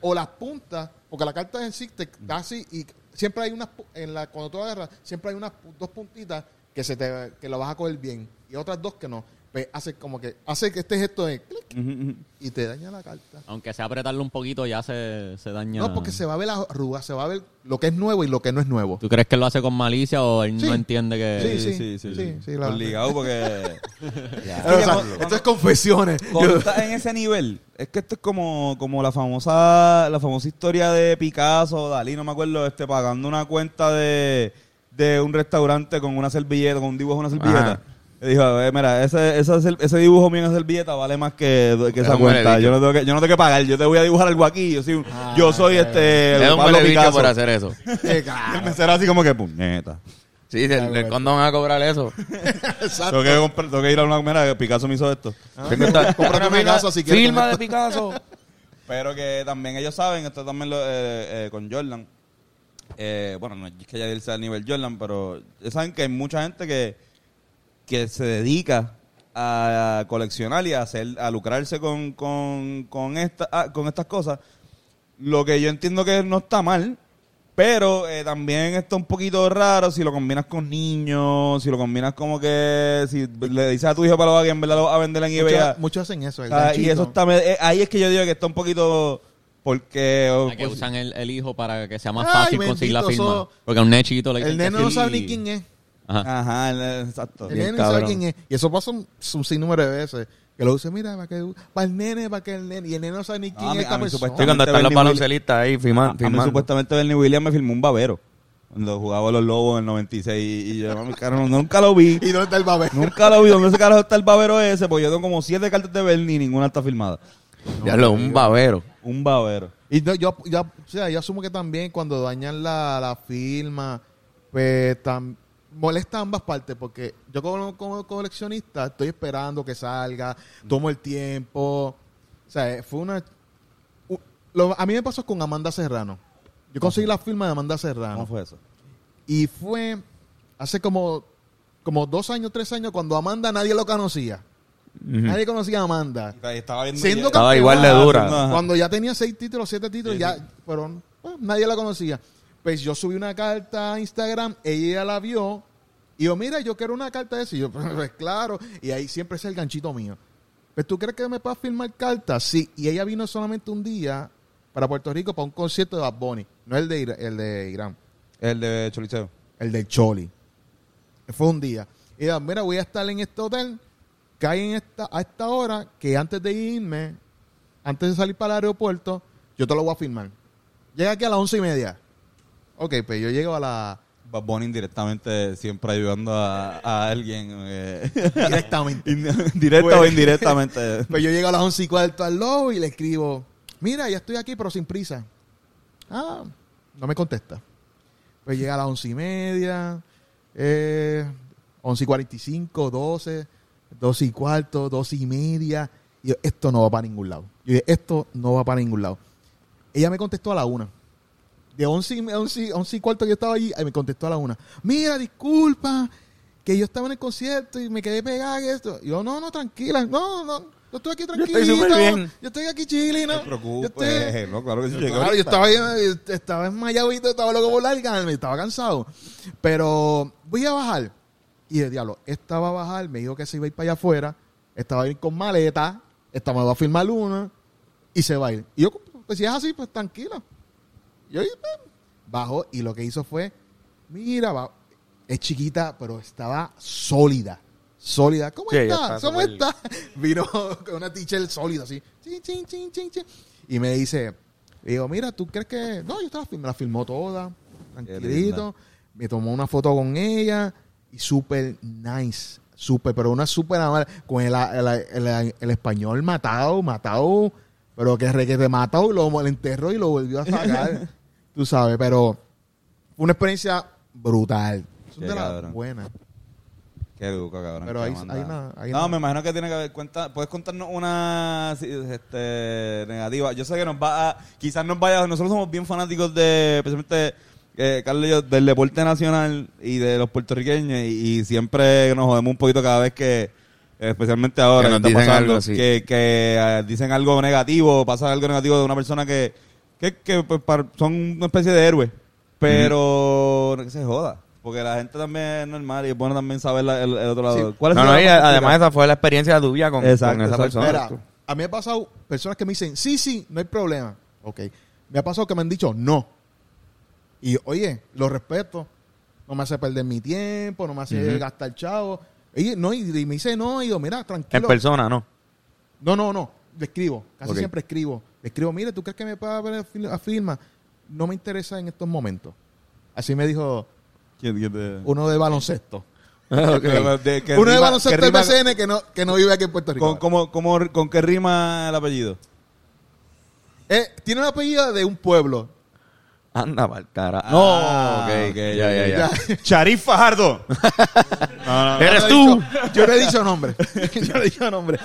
o las puntas, porque la carta en sí te da así y siempre hay unas en la cuando tú agarras, siempre hay unas dos puntitas que se te que lo vas a coger bien y otras dos que no. Pues hace como que hace que este gesto de clic y te daña la carta. Aunque sea apretarlo un poquito, ya se, se daña. No, porque se va a ver la arruga, se va a ver lo que es nuevo y lo que no es nuevo. ¿Tú crees que lo hace con malicia o él Sí. no entiende que... Sí, sí, sí, sí, sí, sí. sí, la- Obligado porque... Pero, o sea, esto es confesiones. Cuando estás en ese nivel, es que esto es como, como la famosa la famosa historia de Picasso, Dalí, no me acuerdo, este pagando una cuenta de, de un restaurante con una servilleta, con un dibujo de una servilleta. Ajá. Dijo, "Eh, mira, ese, ese, ese dibujo mío en esa servilleta vale más que, que Es esa cuenta. Yo no, tengo que, yo no tengo que pagar, yo te voy a dibijar algo aquí. Yo soy, Ah, yo soy este Es un Pablo Picasso. por hacer eso. Sí, mesero así como que puñeta. Sí, el, el condón va a cobrar eso. Exacto. Tengo que, comprar- tengo que ir a una que Picasso me hizo esto. Estar- Cómprate una casa si quieres Firma de. Picasso. Pero que también ellos saben, esto también lo, eh, eh, con Jordan, eh, bueno, no es que Yadiel sea a nivel Jordan, pero ya saben que hay mucha gente que, que se dedica a coleccionar y a hacer, a lucrarse con, con, con, esta, ah, con estas cosas. Lo que yo entiendo que no está mal, pero eh, también está un poquito raro si lo combinas con niños, si lo combinas como que, si le dices a tu hijo para lo que en verdad lo vas a vender en eBay. Muchos, muchos hacen eso. el Ah, y eso está, eh, ahí es que yo digo que está un poquito, porque... oh, Hay que pues, usan el, el hijo para que sea más Ay, fácil conseguir la firma. Porque a un nechito le El nene no sí. sabe ni quién es. Ajá. Ajá, el- exacto. El Bien nene no sabe cabrón. quién es. Y eso pasa un, un sinnúmero de veces. Que lo usa, mira, para, que, para el nene, para que el nene. Y el nene no sabe ni quién a mí- es esta a mí persona. supuestamente- Sí, cuando están los Bernie baloncelistas ahí A mí firmando. supuestamente Bernie Williams me filmó un babero. Cuando jugaba los Lobos en el 96 y, y yo, mami, carajo, nunca lo vi. ¿Y dónde está el babero? Nunca lo vi. ¿Dónde ese carajo está el babero ese? Porque yo tengo como siete cartas de Bernie y ninguna está filmada. Ya lo, un babero. Un babero. Y no, yo, ya, o sea, yo asumo que también cuando dañan la, la firma, pues tam- molesta ambas partes porque yo como, como coleccionista estoy esperando que salga, tomo el tiempo. O sea, fue una... lo- a mí me pasó con Amanda Serrano. Yo conseguí la firma de Amanda Serrano. ¿Cómo fue eso? Y fue hace como, como dos años, tres años, cuando Amanda nadie lo conocía. Nadie conocía a Amanda. Estaba viendo Siendo Estaba igual de dura. Cuando ya tenía seis títulos, siete títulos, Sí, ya fueron, pues, nadie la conocía. Pues yo subí una carta a Instagram, ella la vio, y yo, mira, yo quiero una carta de eso. Y yo, pues claro, y ahí siempre es el ganchito mío. Pues tú crees que me puedes firmar cartas? Sí, y ella vino solamente un día para Puerto Rico para un concierto de Bad Bunny, no el de, el de Irán, El de Choliseo. el del Choli. Fue un día. Y ella, mira, voy a estar en este hotel, cae en esta, a esta hora, que antes de irme, antes de salir para el aeropuerto, yo te lo voy a firmar. Llega aquí a las once y media. Ok, pues yo llego a la... Bad Bunny indirectamente siempre ayudando a, a alguien. eh, directamente. Directa Pues- o indirectamente. Pues yo llego a las once y cuarto al lobby y le escribo, mira, ya estoy aquí, pero sin prisa. Ah, no me contesta. Pues llega a las once y media, eh, once y cuarenta y cinco, doce, doce y cuarto, doce y media. Y yo, esto no va para ningún lado. Yo dije, esto no va para ningún lado. Ella me contestó a la una. De once y, once, once y cuarto que yo estaba allí, ahí me contestó a la una. Mira, disculpa, que yo estaba en el concierto y me quedé pegada en esto. Y yo, no, no, tranquila, no, no, yo estoy aquí tranquilo. estoy súper bien. Yo estoy aquí chilling, No ¿no? te preocupes. Yo estoy- No, claro que sí. yo, claro, yo estaba, ahí, estaba desmayado y todo, estaba loco por largarme, estaba cansado. Pero voy a bajar. Y de diablo, esta va a bajar, me dijo que se iba a ir para allá afuera, esta va a ir con maleta, esta me va a firmar una y se va a ir. Y yo, pues si es así, pues tranquila. Yo bajó y lo que hizo fue, mira, va, es chiquita, pero estaba sólida. Sólida. ¿Cómo Sí, está? ¿Cómo está? Vino con una teacher sólida así. Chin, chin, chin, chin, chin. Y me dice, digo, mira, ¿tú crees que...? No, yo fil- me la filmó toda, tranquilito. Me tomó una foto con ella y súper nice. Súper, pero una súper amable. Con el, el, el- el español matado, matado. Pero que requete matado, lo, lo enterró y lo volvió a sacar. tú sabes, pero fue una experiencia brutal. Son Qué de las buenas. Qué educo, cabrón. Pero hay- hay una- hay no, una- me imagino que tiene que haber cuenta. ¿Puedes contarnos una este, negativa? Yo sé que nos va a. Quizás nos vaya. Nosotros somos bien fanáticos de. Especialmente. eh, Carlos y yo, del deporte nacional y de los puertorriqueños. Y, y siempre nos jodemos un poquito cada vez que. Especialmente ahora Que nos está dicen pasando, algo así. que, que eh, dicen algo negativo, pasa algo negativo de una persona que, que, que, pues, son una especie de héroe. Pero no que se joda. Porque la gente también es normal y es bueno también saber la- el, el otro lado. Sí. ¿Cuál es No, la no, y más además esa fue la experiencia tuya con, Exacto, con esa exacto. persona. Mira, a mí me ha pasado personas que me dicen, sí, sí, no hay problema. Ok. Me ha pasado que me han dicho no. Y oye, lo respeto. No me hace perder mi tiempo, no me hace gastar chavo. Y, no, y, y me dice no, y yo, mira, En tranquilo. persona, ¿no? No, no, no. Le escribo. Casi siempre escribo. Le escribo, mire, ¿tú crees que me pueda ver a firma? No me interesa en estos momentos. Así me dijo ¿Quién- quién te- uno de baloncesto. de- de- que uno de baloncesto del BCN que no, que no vive aquí en Puerto Rico. con, cómo- cómo- ¿Con qué rima el apellido? Eh, tiene un apellido de un pueblo. Anda, pa'l cara. Ah, no, ok, ok, ya, ya, ya. Ya. Sharif Fajardo. no, no, ¡Eres tú! dicho- Yo no he dicho nombre. yo no he dicho nombre.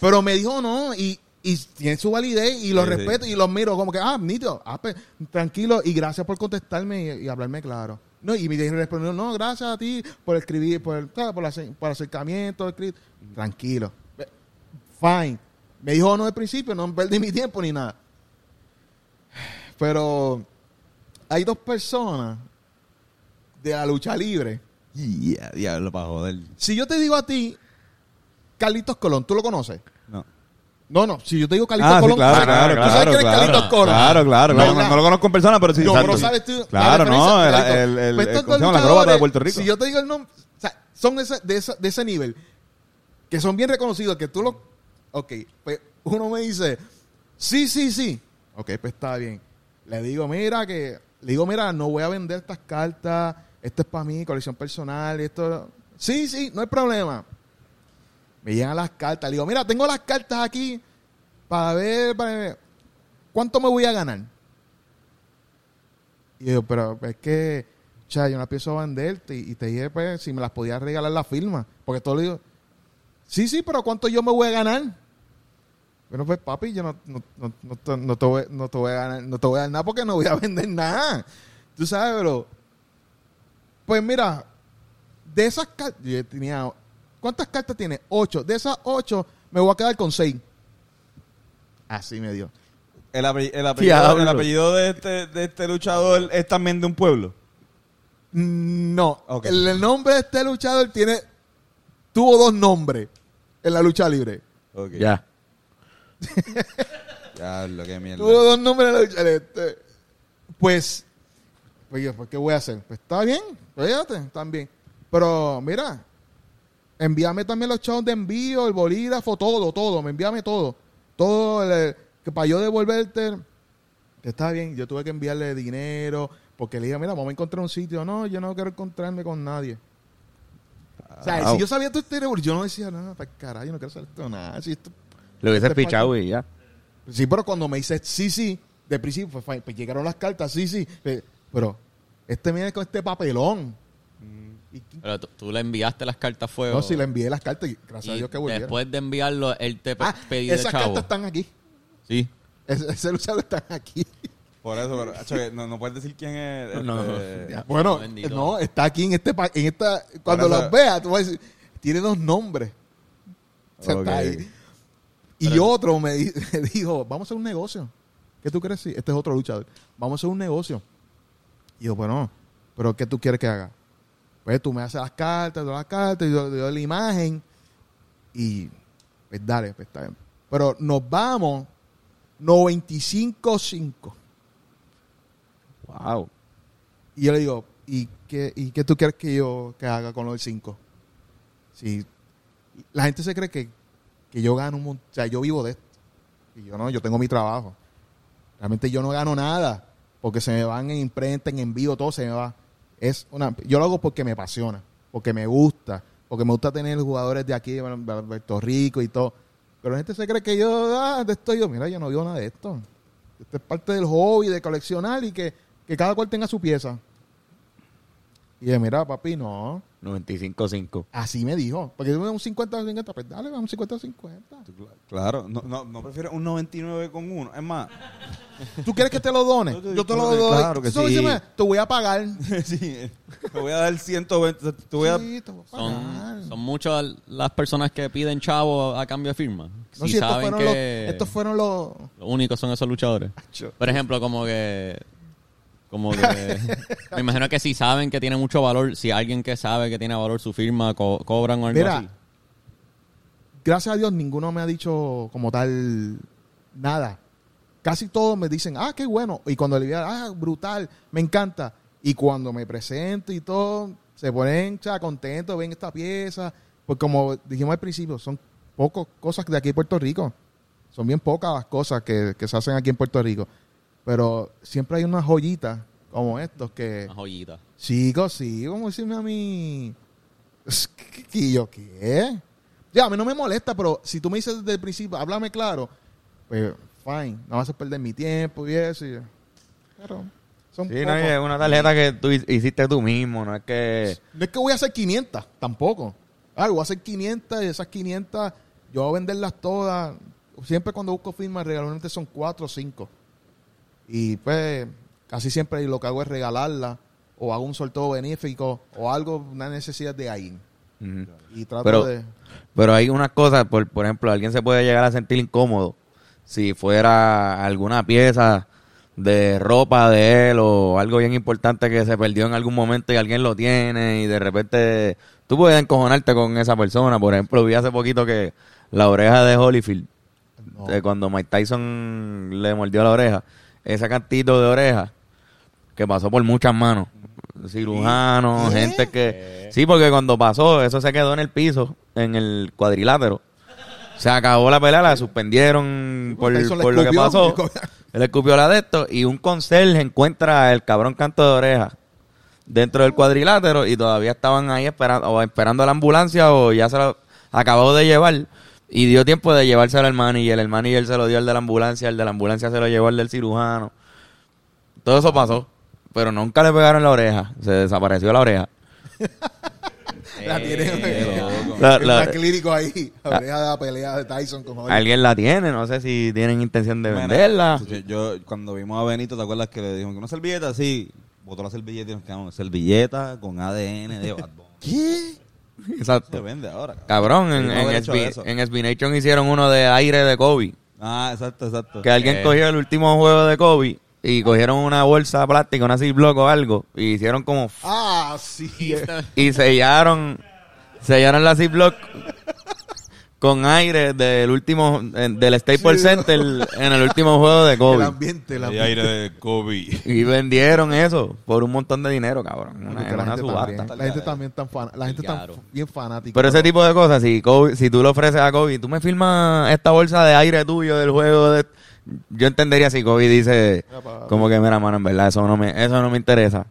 Pero me dijo no y Y tienen su validez y los Sí, sí. respeto y los miro como que, ah, nítido, ah, pues, tranquilo y gracias por contestarme y, y hablarme claro. No, y me respondió, no, gracias a ti por escribir, por el, por, el por el acercamiento, escribir. tranquilo. Eh, Fine. Me dijo no al principio, no perdí mi tiempo ni nada. Pero hay dos personas de la lucha libre. Yeah, diablo, para joder. Si yo te digo a ti, Carlitos Colón, ¿tú lo conoces? No. No, no, si yo te digo Carlitos Ah, sí, Colón, claro, ¿tú claro, sabes quién claro, es claro. Carlitos Colón? Claro, claro, claro. No, No, no lo conozco en persona, pero sí. No, pero sabes tú. la Claro, no, el, el, el, el- acróbata de Puerto Rico. Si yo te digo el nombre, o sea, son ese- de, esa- de ese nivel, que son bien reconocidos, que tú lo... Ok, pues uno me dice, sí, sí, sí. Ok, pues está bien. Le digo, mira, que... Le digo, mira, no voy a vender estas cartas, esto es para mí, colección personal, esto... Sí, sí, no hay problema. Me llegan las cartas, le digo, mira, tengo las cartas aquí para ver, ¿cuánto me voy a ganar? Y yo, pero es que, cha, yo no pienso venderte. Y, te dije, pues, si me las podías regalar la firma. Porque todo le digo, sí, sí, pero ¿cuánto yo me voy a ganar? Bueno, pues, papi, yo no, te, voy, a ganar, no te voy a dar nada porque no voy a vender nada. Tú sabes, pero, pues mira, de esas cartas, yo tenía, ¿cuántas cartas tiene? Ocho. De esas ocho, me voy a quedar con seis. Así me dio. El, ape- el apellido, Diablo. el apellido de este, de este luchador es también de un pueblo. No. Ok. El, el nombre de este luchador tiene. Tuvo dos nombres en la lucha libre. Ok. Ya. Diablo, qué mierda. Tuvo dos nombres en la lucha libre. Este, Pues. Pues yo, pues, ¿qué voy a hacer? Pues está bien. Fíjate, también. Pero mira. Envíame también los chavos de envío, el bolígrafo, todo, todo. Me envíame todo. Todo. el- que para yo devolverte. Está bien. Yo tuve que enviarle dinero. Porque le dije, mira, vamos a encontrar un sitio. No, yo no quiero encontrarme con nadie. O sea, Wow. si yo sabía todo este yo no decía nada, para carajo, yo no quiero saber esto nada. Si esto- Le hubiese Este pichado y ya. sí, pero cuando me dice sí, sí, de principio, pues, pues llegaron las cartas, sí, sí. eh, Pero este viene con este papelón. Y- Pero tú, tú le enviaste las cartas a fuego. no, si le envié las cartas, y gracias a Dios que volvieron. después de enviarlo, él te ah, pedía de esas cartas están aquí. Sí. Ese, ese luchador está aquí. Por eso, pero, acho, no, no puedes decir quién es. No. este, Bueno, bendito. no, está aquí en este en esta cuando eso- los veas, tú vas a decir, tiene dos nombres. O sea, está Ok. ahí. Y otro me, di- me dijo, vamos a hacer un negocio. ¿Qué tú crees? Sí, este es otro luchador. Vamos a hacer un negocio. Y yo, bueno, pero ¿qué tú quieres que haga? Pues tú me haces las cartas, todas las cartas, y yo, doy la imagen. Y pues dale, pues está bien. Pero nos vamos 95-5. Wow. Y yo le digo, ¿y qué, ¿y qué tú quieres que yo que haga con los 5? Si la gente se cree que, que yo gano un montón, o sea, yo vivo de esto. Y yo no, yo tengo mi trabajo. Realmente yo no gano nada, porque se me van en imprenta, en envío, todo se me va. Es una, yo lo hago porque me apasiona, porque me gusta, porque me gusta tener jugadores de aquí, de Puerto Rico y todo. Pero la gente se cree que yo, ah, de esto yo, mira, yo no vivo nada de esto. Esto es parte del hobby, de coleccionar y que, que cada cual tenga su pieza. Y dije, mira, papi, no. 95-5. Así me dijo. Porque yo me un 50-50, pues dale, un 50-50. Claro, no, no, no prefieres un 99 con uno. Es más, ¿Tú quieres que te lo done? Yo te lo doy. Claro que sí. te voy a pagar. sí, te voy a dar 120. Te voy a. Sí, te voy a pagar. Son, son muchas las personas que piden chavo a cambio de firma. No, si si estos saben fueron, que los, estos fueron los... los únicos son esos luchadores. Por ejemplo, como que... Como que... me imagino que si saben que tiene mucho valor, si alguien que sabe que tiene valor su firma, co- cobran o algo Mira, así. gracias a Dios ninguno me ha dicho como tal nada. Casi todos me dicen, ah, qué bueno. Y cuando le digo, ah, brutal, me encanta. Y cuando me presento y todo, se ponen ya, contentos, ven esta pieza. Pues como dijimos al principio, son pocas cosas de aquí en Puerto Rico. Son bien pocas las cosas que, que se hacen aquí en Puerto Rico. Pero siempre hay unas joyitas como estos que... Una joyita. Chicos, sí, como decirme a mí. ¿Y yo qué? Ya, a mí no me molesta, pero si tú me dices desde el principio, háblame claro, pues fine, no vas a perder mi tiempo y eso. y- pero son Sí, no, es una tarjeta que tú hi- hiciste tú mismo, no es que... No es que voy a hacer 500, tampoco. Ah, voy a hacer 500 y esas 500 yo voy a venderlas todas. siempre cuando busco firmas, regularmente son cuatro o cinco. Y pues, casi siempre lo que hago es regalarla, o hago un sorteo benéfico, o algo, una necesidad de ahí. Y trato Pero, de. pero hay unas cosas, por, por ejemplo, alguien se puede llegar a sentir incómodo si fuera alguna pieza de ropa de él o algo bien importante que se perdió en algún momento y alguien lo tiene y de repente tú puedes encojonarte con esa persona. Por ejemplo, vi hace poquito que la oreja de Holyfield, No. eh, cuando Mike Tyson le mordió la oreja, ese cantito de oreja que pasó por muchas manos. Cirujanos, gente que... Sí, porque cuando pasó, eso se quedó en el piso, en el cuadrilátero. Se acabó la pelea, la suspendieron por, lo que pasó. Él escupió la de esto y un conserje encuentra el cabrón canto de oreja dentro del cuadrilátero y todavía estaban ahí esperando, o esperando a la ambulancia o ya se lo acabó de llevar y dio tiempo de llevárselo al manager, el manager se lo dio al de la ambulancia, el de la ambulancia se lo llevó al del cirujano. Todo eso pasó, pero nunca le pegaron la oreja, se desapareció la oreja. La tiene La- el la- clínico ahí. La oreja de la pelea de Tyson con. Alguien la tiene, no sé si tienen intención de Mira, venderla. Yo, yo- cuando vimos a Benito, ¿te acuerdas que le dijimos que una servilleta así? Botó la servilleta y nos quedamos servilleta con ADN de Bad Bunny. ¿Qué? Se Exacto. vende ahora. Cabrón, en, en, SB, en SB Nation hicieron uno de aire de Kobe. Ah, exacto, exacto. Que alguien Eh. cogió el último juego de Kobe y cogieron una bolsa plástica, una Ziploc o algo, y hicieron como... Ah, sí. Y sellaron, sellaron la Ziploc con aire del último, del Staples Sí. Center en el último juego de El Kobe. ambiente, el ambiente. aire de Kobe. Y vendieron eso por un montón de dinero, cabrón. Una, la, gente subasta. también, la gente también tan fan, la gente tan bien fanática. Pero ese tipo de cosas, si Kobe- si tú le ofreces a Kobe, tú me firmas esta bolsa de aire tuyo del juego de... Yo entendería si Kobe dice como que, mira, mano, en verdad, eso no me, eso no me interesa.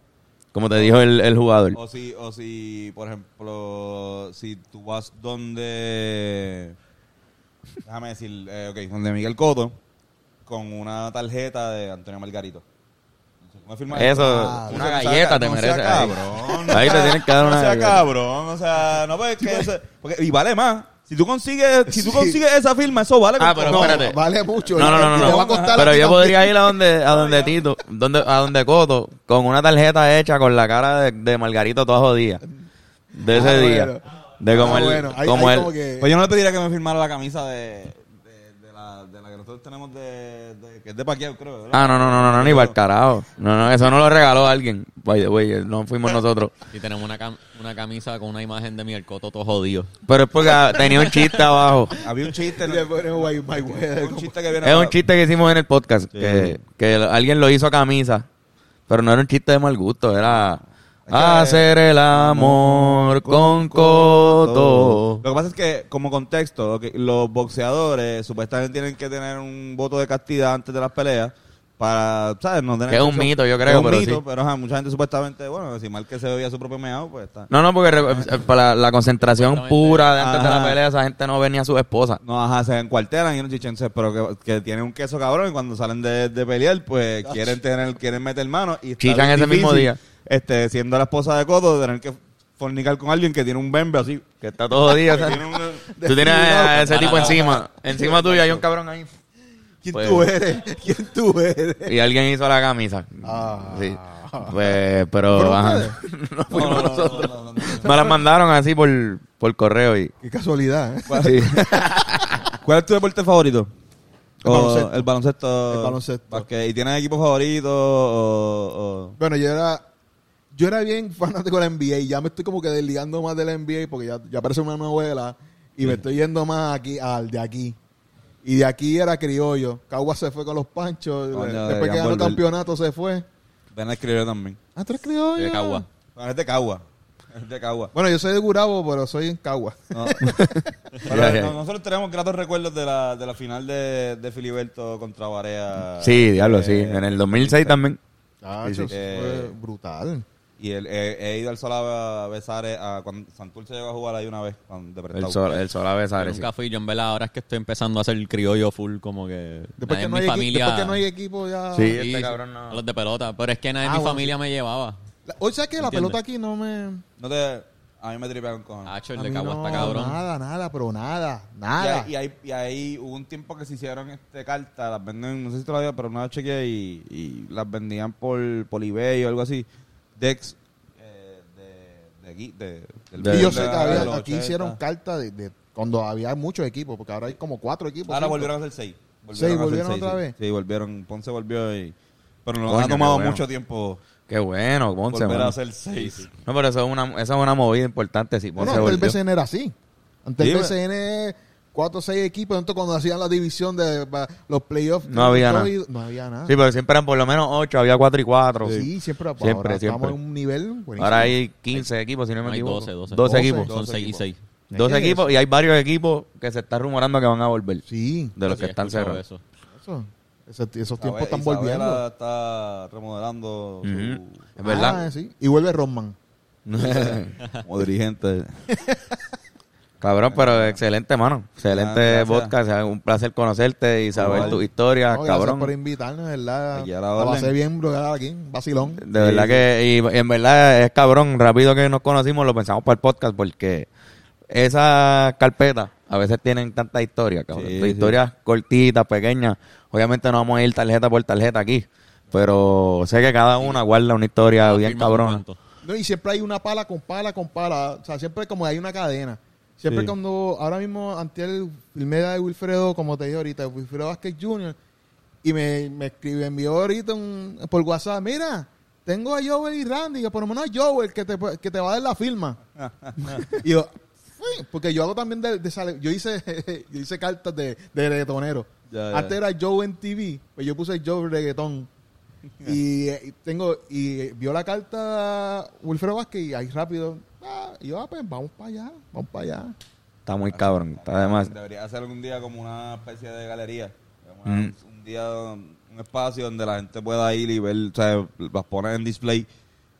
Como te dijo el, el jugador. O si, o si, por ejemplo, si tú vas donde, déjame decir, eh, ok, donde Miguel Coto, con una tarjeta de Antonio Margarito. ¿Tú me firmas Eso, Ah, una sea- galleta te no sea mereces. ahí. cabrón. Ahí te tienen que dar una No sea galleta. cabrón, o sea, no pues que eso- porque, y vale más. Si tú consigues, si tú Sí. consigues esa firma, eso vale. Ah, pero espérate. Vale mucho. No, no, no, Y no. te no. va a costar a Pero ti yo también. podría ir a donde, a donde Tito, donde, a donde Coto, con una tarjeta hecha con la cara de, de Margarito toda jodida. De ese Ah, día. bueno. De como Ah, él, bueno. Ahí- como ahí él. como que- Pues yo no le pediría que me firmara la camisa de, de la, de la que nosotros tenemos de, de- que es de Paquiao, creo. ¿verdad? Ah, no, no, no, no, no, ni para el carajo. No, no, eso no lo regaló alguien. By the way, no fuimos nosotros. Y tenemos una, cam- una camisa con una imagen de Miguel Cotto todo jodido. Pero es porque tenía un chiste abajo. Había un chiste. Weather, un chiste que viene Es un chiste que hicimos en el podcast. Sí. Que, que alguien lo hizo a camisa. Pero no era un chiste de mal gusto. Era hacer el amor con Coto. Lo que pasa es que, como contexto, los boxeadores supuestamente tienen que tener un voto de castidad antes de las peleas para, ¿sabes? No tener Que es un mito, yo Que creo, es un pero mito, sí. pero ajá, mucha gente supuestamente, bueno, si mal que se bebía su propio meado, pues está. No, no, porque re- eh, para la, la concentración pura de antes de la pelea, esa gente no venía a su esposa. No, ajá, se encuartelan y no chichense, pero que, que tienen un queso cabrón y cuando salen de, de pelear, pues quieren tener, quieren meter mano y Chichan ese mismo día. Este, siendo la esposa de Coto, tener que fornicar con alguien que tiene un bembe así. Que está todo tiene un- Tú tienes a ese tipo encima. Encima tuyo hay un cabrón ahí. ¿Quién Pues- tú eres? ¿Quién tú eres? Y alguien hizo la camisa. Ah. Sí. Pues, pero... ¿Fueron ajá. ustedes? no fuimos No, no, no, nosotros. no, no, no, no. Me las mandaron así por, por correo y... Qué casualidad, ¿eh? Sí. ¿Cuál es tu deporte favorito? El O baloncesto. El baloncesto. El baloncesto. ¿Y tienes equipo favorito? O, o- Bueno, yo era yo era bien fanático de la NBA y ya me estoy como que desligando más de la NBA porque ya, ya aparece una novela y me estoy yendo más aquí al de aquí. Y de aquí era criollo. Cagua se fue con los panchos. Después que ganó el campeonato se fue. Ven a escribir también. Ah, tú eres criollo. De Cagua. Bueno, es de Cagua. Es de Cagua. Bueno, yo soy de Gurabo, pero soy en Cagua. No. Pero nosotros tenemos gratos recuerdos de la, de la final de, de Filiberto contra Barea. Sí, diablo, Eh, sí. En el 2006 también. Chacho, sí. eso Eh, fue brutal. Y el- he, he ido al sol a besar a cuando Santurce llegó a jugar ahí una vez cuando, de. El sol, el sol a besar. Yo sí. nunca fui, yo en verdad ahora es que estoy empezando a hacer el criollo full como que Después que, no mi hay familia después que no hay equipo ya... Sí. Sí, este cabrón no- los de pelota, pero es que nadie Ah, en mi bueno, familia me llevaba. La- O sea que la pelota aquí no me... No te... A mí me tripea con. Hacho, el A de Cagua no, está cabrón. Nada, nada, pero nada, Y nada. ahí, y, ahí, y ahí hubo un tiempo que se hicieron este cartas, las venden, no sé si te lo digo, pero no las chequeé y, y las vendían por, por eBay o algo así. Dex eh, de, del Y yo sé que había- aquí 80. hicieron cartas de, de cuando había muchos equipos, porque ahora hay como cuatro equipos. Ahora cinco. volvieron a hacer seis. Seis, a hacer ¿volvieron seis, otra sí. vez? Sí, volvieron. Ponce volvió y... Pero nos Coño, ha tomado bueno. mucho tiempo Qué bueno, Ponce, volver a hacer seis. No, pero eso es una, esa es una movida importante. Sí, Bueno, Ponce antes el volvió. BCN era así. Antes Sí, el. BCN, cuatro o seis equipos. Entonces, cuando hacían la división de pa- los playoffs, No había nada. No había nada. Sí, pero siempre eran por lo menos 8, había 4 y 4. Sí, siempre, pues, Siempre, ahora siempre. Estamos en un nivel buenísimo. Ahora hay 15 equipos, si no me Hay equivoco. 12, 12. 12 12. equipos. Son 6 y equipos. 6. 12 ¿Qué es equipos y hay varios equipos que se está rumorando que van a volver. Sí, De los Sí, que están cerrados. eso. eso. Esos, esos tiempos Isabel- están Isabela volviendo. está remodelando Ujú. su, Es verdad. Ah, sí. Y vuelve Rodman. como dirigente. Cabrón, pero excelente, mano. Excelente gracias. podcast. es Un placer conocerte y saber Igual. tu historia, No, gracias cabrón. por invitarnos, ¿verdad? Aquí a la pasé bien, bro, aquí, un vacilón. De verdad que, y en verdad es cabrón, rápido que nos conocimos lo pensamos para el podcast porque esas carpetas a veces tienen tanta historia, cabrón. Sí, historias cortitas, pequeñas. Obviamente no vamos a ir tarjeta por tarjeta aquí, pero sé que cada una guarda una historia bien documento. No, y siempre hay una pala con pala con pala. O sea, siempre como hay una cadena. Siempre Sí. cuando, ahora mismo, ante el filmé de Wilfredo, como te dije ahorita, Wilfredo Vázquez Jr., y me, me escribe, envió ahorita un, por WhatsApp, mira, tengo a Joel y Randy, que por lo menos a Joel, que te, que te va a dar la firma. y yo, "Uy", porque yo hago también de, de yo hice yo hice cartas de, de reggaetonero. Ya, ya. Antes era Joe en TV, pues yo puse Joe reggaetón. y, eh, y tengo y vio la carta Wilfredo Vázquez y ahí rápido ah, y yo ah, pues vamos para allá vamos para allá Está muy cabrón. Está además. Debería hacer algún día como una especie de galería. Mm. Un día, un espacio donde la gente pueda ir y ver, o sea, las poner en display.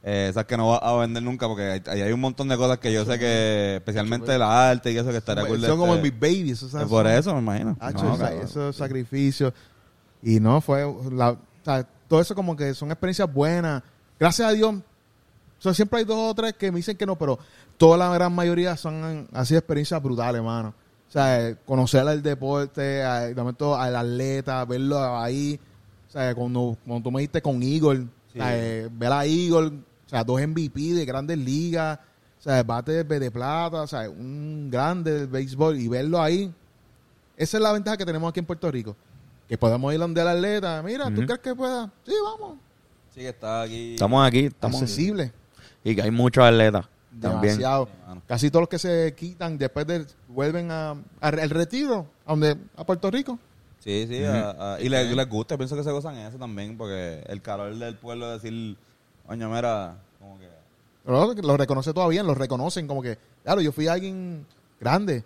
Eh, esas que no va a vender nunca porque hay- ahí hay un montón de cosas que yo sé que, especialmente la arte y eso que estaría cool son como este- mis babies o sea, Es por son- eso, me imagino. Ah, No, cho, cabrón. eso es sacrificio y no fue la, o sea, todo eso como que son experiencias buenas gracias a Dios sea, siempre hay dos o tres que me dicen que no pero toda la gran mayoría son así experiencias brutales hermano o sea eh, conocer el deporte a- de momento al atleta verlo ahí o sea cuando, cuando tú me diste con Igor o sea, eh, ver a Igor o sea dos MVP de grandes ligas o sea bate de, de plata o sea un grande del béisbol y verlo ahí esa es la ventaja que tenemos aquí en Puerto Rico. Que podemos ir donde el atleta. Mira, ¿tú crees que pueda? Sí, vamos. Sí, que está aquí. Estamos aquí, estamos Accesible. Y que hay muchos atletas también. Demasiado. Casi todos los que se quitan después de vuelven a, a- al retiro, a donde a Puerto Rico. Sí, sí, a- a- y les, les gusta, pienso que se gozan eso también, porque el calor del pueblo decir, coño, mira, como que... Pero lo reconoce todavía, lo reconocen como que, claro, yo fui alguien grande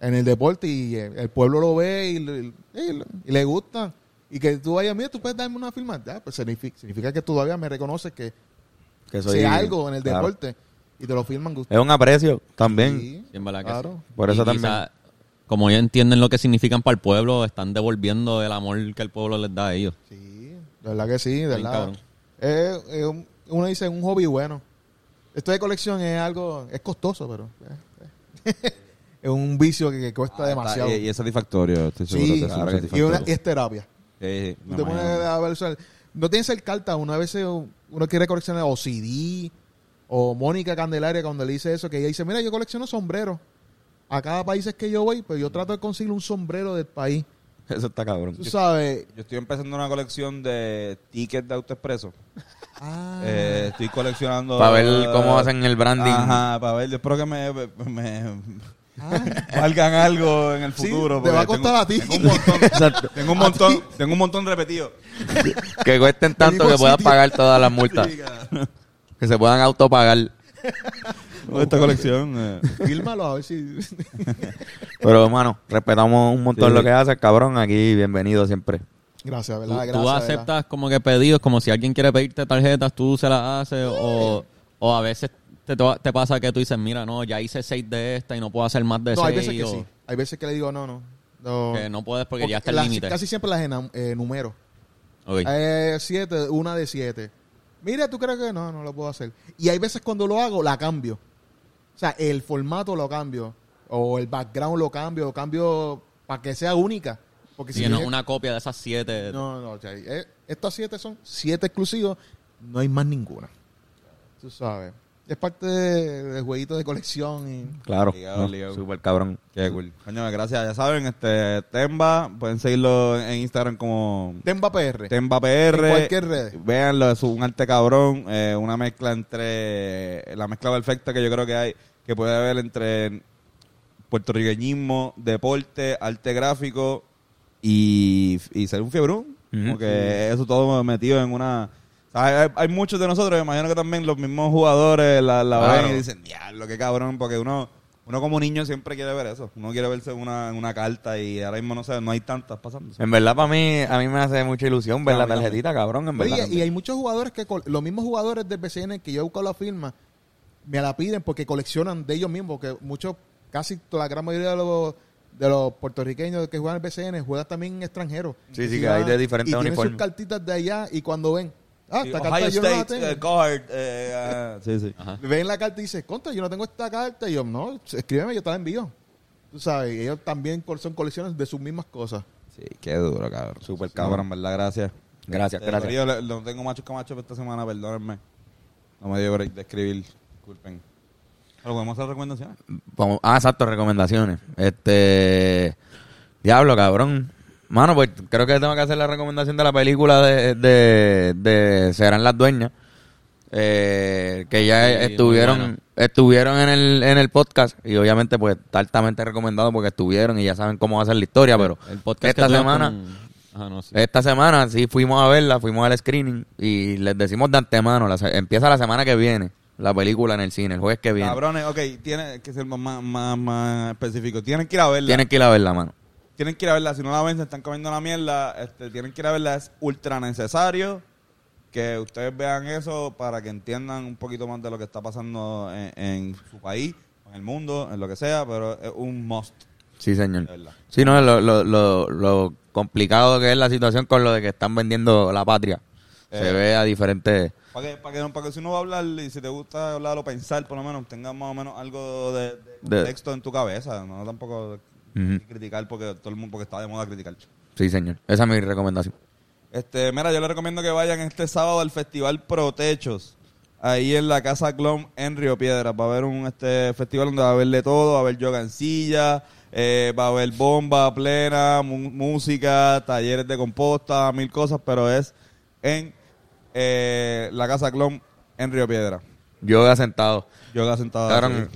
en el deporte y eh, el pueblo lo ve y, le- y le- y le gusta. Y que tú vayas, mira, tú puedes darme una firma. Ya, pues significa, significa que todavía me reconoces que Que soy, algo en el claro. deporte y te lo firman gusto. Es un aprecio también. Sí, Sí, en verdad que claro. sí. Por eso Y también. quizá, como ellos entienden lo que significan para el pueblo, están devolviendo el amor que el pueblo les da a ellos. Sí, de verdad que sí, de verdad. es un- uno dice un hobby bueno. Esto de colección es algo, es costoso, pero eh, eh. es un vicio que, que cuesta Ah, demasiado. está- Y, y es satisfactorio, estoy seguro Sí, que es claro que sí. y es terapia. Sí, sí, Tú me te pones a ver, o sea, no tienes el carta, una vez uno quiere coleccionar o CD o Mónica Candelaria cuando le dice eso, que ella dice, mira, yo colecciono sombreros. A cada país es que yo voy, pues yo trato de conseguir un sombrero del país. Eso está cabrón. Tú sabes. Yo estoy empezando una colección de tickets de AutoExpreso. Ah, Eh, estoy coleccionando... Para ver cómo hacen el branding. Ajá, para ver. Yo espero que me, me. Valgan algo en el Sí, futuro. te va a costar tengo- a ti. Tengo un montón, Exacto. tengo un montón, tengo un montón repetido. Que cuesten tanto que sitio. pagar todas las multas. Que se puedan autopagar. Esta colección... eh, Fírmalo a ver si. Pero, hermano, respetamos un montón Sí. lo que haces, cabrón. Aquí, bienvenido siempre. Gracias, Tú, ¿verdad? tú aceptas como que pedidos, como si alguien quiere pedirte tarjetas, tú se las haces, o, o a veces te, te pasa que tú dices, mira, no, ya hice seis de esta y no puedo hacer más de No, hay seis. veces que o sí. Hay veces que le digo, no, no. no. Que no puedes porque, ya está el límite. Casi siempre las eh, numero. Ok. Eh, siete, una de siete. Mira, ¿tú crees que no? No lo puedo hacer. Y hay veces cuando lo hago, la cambio. O sea, el formato lo cambio. O el background lo cambio. Lo cambio para que sea única. Porque Si no es- una copia de esas siete. no, no, o sea, eh, estos siete son siete exclusivos, no hay más ninguna. Tú sabes. Es parte de- del jueguito de colección y Claro. Ligado, No, ligado. Súper cabrón. Qué cool. Coño, gracias. Ya saben, este Temba, pueden seguirlo en Instagram como Temba PR. Temba PR. En cualquier red. Véanlo, es un arte cabrón, eh, una mezcla entre la mezcla perfecta que yo creo que hay, que puede haber entre puertorriqueñismo, deporte, arte gráfico y, y ser un fiebrón. Como que eso todo metido en una... Hay, hay muchos de nosotros, me imagino que también los mismos jugadores la, la Claro. ven y dicen, diablo, qué cabrón, porque uno... Uno como niño siempre quiere ver eso. Uno quiere verse en una, una carta y ahora mismo no sé, no hay tantas pasando. En verdad, para mí, a mí me hace mucha ilusión ver la tarjetita, cabrón, en verdad. Oye, y hay muchos jugadores que, los mismos jugadores del BCN que yo he buscado la firma, me la piden porque coleccionan de ellos mismos, porque muchos, casi la gran mayoría de los, de los puertorriqueños que juegan el BCN juegan también extranjeros. Sí, sí, que hay de diferentes y tienen uniformes. sus cartitas de allá y cuando ven, ah, Sí, esta Ohio carta yo no la State, tengo. eh, card, eh, ah, sí, sí. Ajá. ven la carta y dicen, contra, yo no tengo esta carta. Y yo, no, escríbeme, yo te la envío. Tú sabes, y ellos también col- son colecciones de sus mismas cosas. Sí, qué duro, cabrón. Súper cabrón, ¿verdad? Gracias. Gracias, Este, gracias. Corillo, le- no tengo machos camachos esta semana, perdónenme. No me dio break de escribir. Disculpen. Pero podemos hacer recomendaciones. Vamos- ah, exacto, recomendaciones. Este. Diablo, cabrón. Mano, pues creo que tengo que hacer la recomendación de la película de, de, de Serán las Dueñas. Eh, que ya Sí, estuvieron estuvieron en el, en el podcast y obviamente pues está altamente recomendado porque estuvieron y ya saben cómo va a ser la historia, pero El podcast esta semana con- Ajá, no, sí. esta semana sí fuimos a verla, fuimos al screening y les decimos de antemano, la se- empieza la semana que viene la película en el cine, el jueves que viene. Cabrones, ok, tiene que ser más, más, más, más específico. Tienen que ir a verla. Tienen que ir a verla, mano. Tienen que ir a verla. Si no la ven, se están comiendo la mierda. Este, tienen que ir a verla. Es ultra necesario que ustedes vean eso para que entiendan un poquito más de lo que está pasando en, en su país, en el mundo, en lo que sea, pero es un must. Sí, señor. De. Sí, no, lo, lo, lo, lo complicado que es la situación con lo de que están vendiendo la patria. Se Eh. ve a diferentes... Para que, para, que, para que si uno va a hablar y si te gusta hablar o pensar, por lo menos tengas más o menos algo de, de De- texto en tu cabeza. No tampoco Criticar porque todo el mundo porque está de moda criticar. Sí, señor. Esa es mi recomendación. Este, mira, yo les recomiendo que vayan este sábado al Festival Protechos. Ahí en la Casa Clom en Río Piedras. Va a haber un este festival donde va a haber de todo. Va a haber yoga en silla. eh, va a haber bomba plena, música, talleres de composta, mil cosas. Pero es en eh, la Casa Clom en Río Piedras. Yoga sentado. Yoga sentado.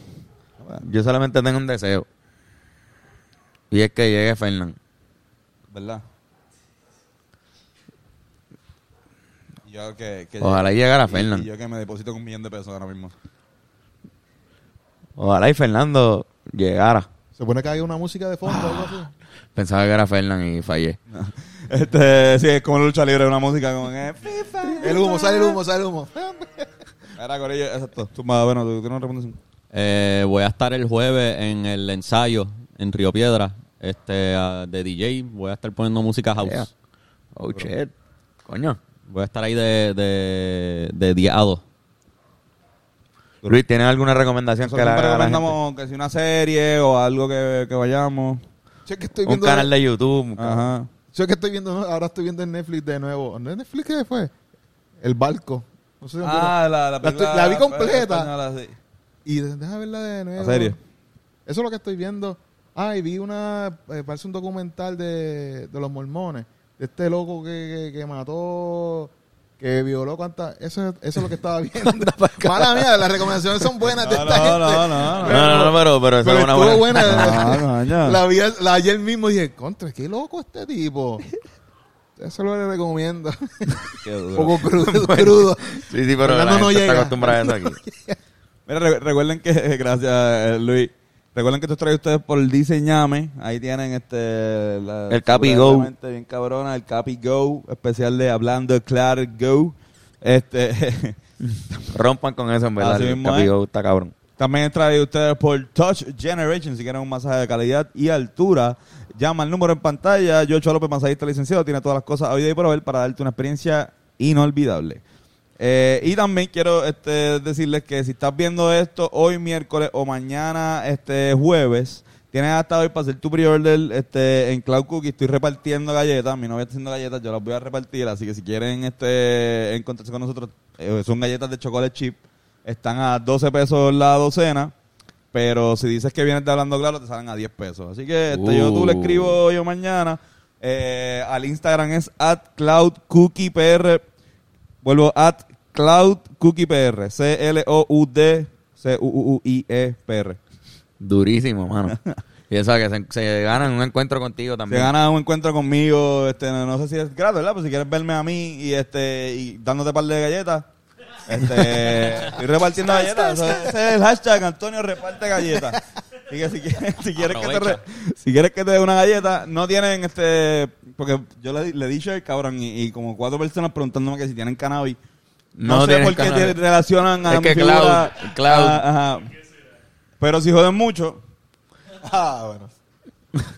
Yo solamente tengo un deseo. Y es que llegue Fernán. ¿Verdad? Y Yo que, que Ojalá llegara y- Fernan. Y yo que me deposito con un millón de pesos ahora mismo. Ojalá y Fernando llegara. Se pone que hay una música de fondo o algo así. Pensaba que era Fernán y fallé. Este, sí, es como la lucha libre, una música como que. El humo, sale el humo, sale el humo. Era Corillo, exacto. Tú, más bueno, tú tienes una recomendación. Eh, voy a estar el jueves en el ensayo en Río Piedra este, de DJ. Voy a estar poniendo música house. Yeah. Oh, shit. Coño. Voy a estar ahí de, de, de diado. Luis, ¿tienes alguna recomendación Nosotros que le haga a la gente? recomendamos que si una serie o algo que, que vayamos. Yo que estoy Un canal de YouTube. Ajá. yo que estoy viendo, ahora estoy viendo en Netflix de nuevo. ¿No es Netflix qué fue? El barco. No sé dónde Ah, la, la, La estoy- la vi completa. española, sí. Y déjame verla de nuevo. ¿La serie? Eso es lo que estoy viendo. Ah, y vi una, eh, parece un documental de, de los mormones. De este loco que, que, que mató, que violó cuántas. Eso, eso es lo que estaba viendo. Mala mía, las recomendaciones son buenas de No, esta no, gente. no, no, No, no, no, pero, pero esa Pero es una buena. buena. La vi la, ayer mismo y dije, contra, qué loco este tipo. Eso lo recomiendo. Qué Un duro. poco crudo. crudo. Sí, sí, pero la gente no está acostumbrada a eso aquí. Mira, re- recuerden que, gracias eh, Luis, recuerden que esto trae ustedes por Diseñame, ahí tienen este... la- El Capi Go. Bien cabrona, el Capi Go, especial de Hablando Claro Go. Este, Rompan con eso, en verdad. Así El mismo Capigo está cabrón. también traído ustedes por Touch Generation, si quieren un masaje de calidad y altura, llama al número en pantalla, Yocho López, masajista licenciado, tiene todas las cosas a vida y por haber para darte una experiencia inolvidable. Eh, y también quiero este, decirles que si estás viendo esto hoy miércoles o mañana este jueves, tienes hasta hoy para hacer tu pre-order este, en Cloud Cookie. Estoy repartiendo galletas. Mi novia está haciendo galletas, yo las voy a repartir. Así que si quieren este, encontrarse con nosotros, eh, son galletas de chocolate chip. Están a 12 pesos la docena. Pero si dices que vienes de hablando claro, te salen a 10 pesos. Así que este, yo tú le Uh. escribo hoy o mañana. Eh, al Instagram es at cloudcookiepr. Vuelvo at cloudcookiepr. C-L-O-U-D C-U-U-I-E-P-R. Durísimo, mano. y eso que se, se ganan un encuentro contigo Se también. gana un encuentro conmigo, este, no, no sé si es gratis, ¿verdad? Pues si quieres verme a mí y este y dándote par de galletas, este, estoy repartiendo galletas. Eso- ese es el hashtag Antonio reparte galletas. Así que si quieres, si quieres que te re- si quieres que te dé una galleta, no tienen este porque yo le, le dicho al cabrón y, y como cuatro personas preguntándome que si tienen cannabis. No, No sé por qué cannabis. te relacionan a Es mi que. Cloud- ajá. Pero si joden mucho, Ah, bueno.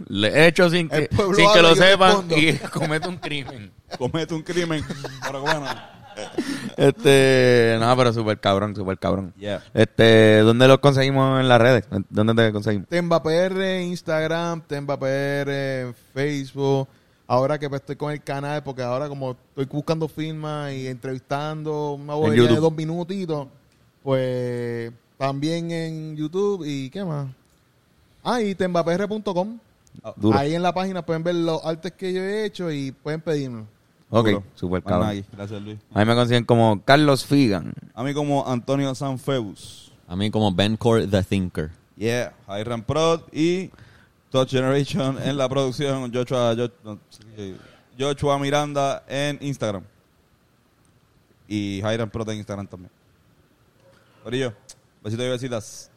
Le he hecho sin que, sin lo sepan y comete un crimen. comete un crimen. Pero bueno. Este, no, pero súper cabrón, súper cabrón. Yeah. Este, ¿dónde lo conseguimos en las redes? ¿Dónde te conseguimos? Temba PR Instagram, Temba PR Facebook. Ahora que pues, estoy con el canal, porque ahora como estoy buscando firmas y entrevistando una bobería de dos minutitos, pues también en YouTube y ¿qué más? Ah, y tembapr.com. Duro. Ahí en la página pueden ver los artes que yo he hecho y pueden pedirme. Ok, Duro. súper Más cabrón. Gracias, Luis. A mí me consiguen como Carlos Figan. A mí como Antonio Sanfeus. A mí como Ben Core The Thinker. Yeah. Hiram Prod y Touch Generation en la producción. Joshua, Joshua Miranda en Instagram. Y Hiram Prod en Instagram también. Por ello, besitos y besitas.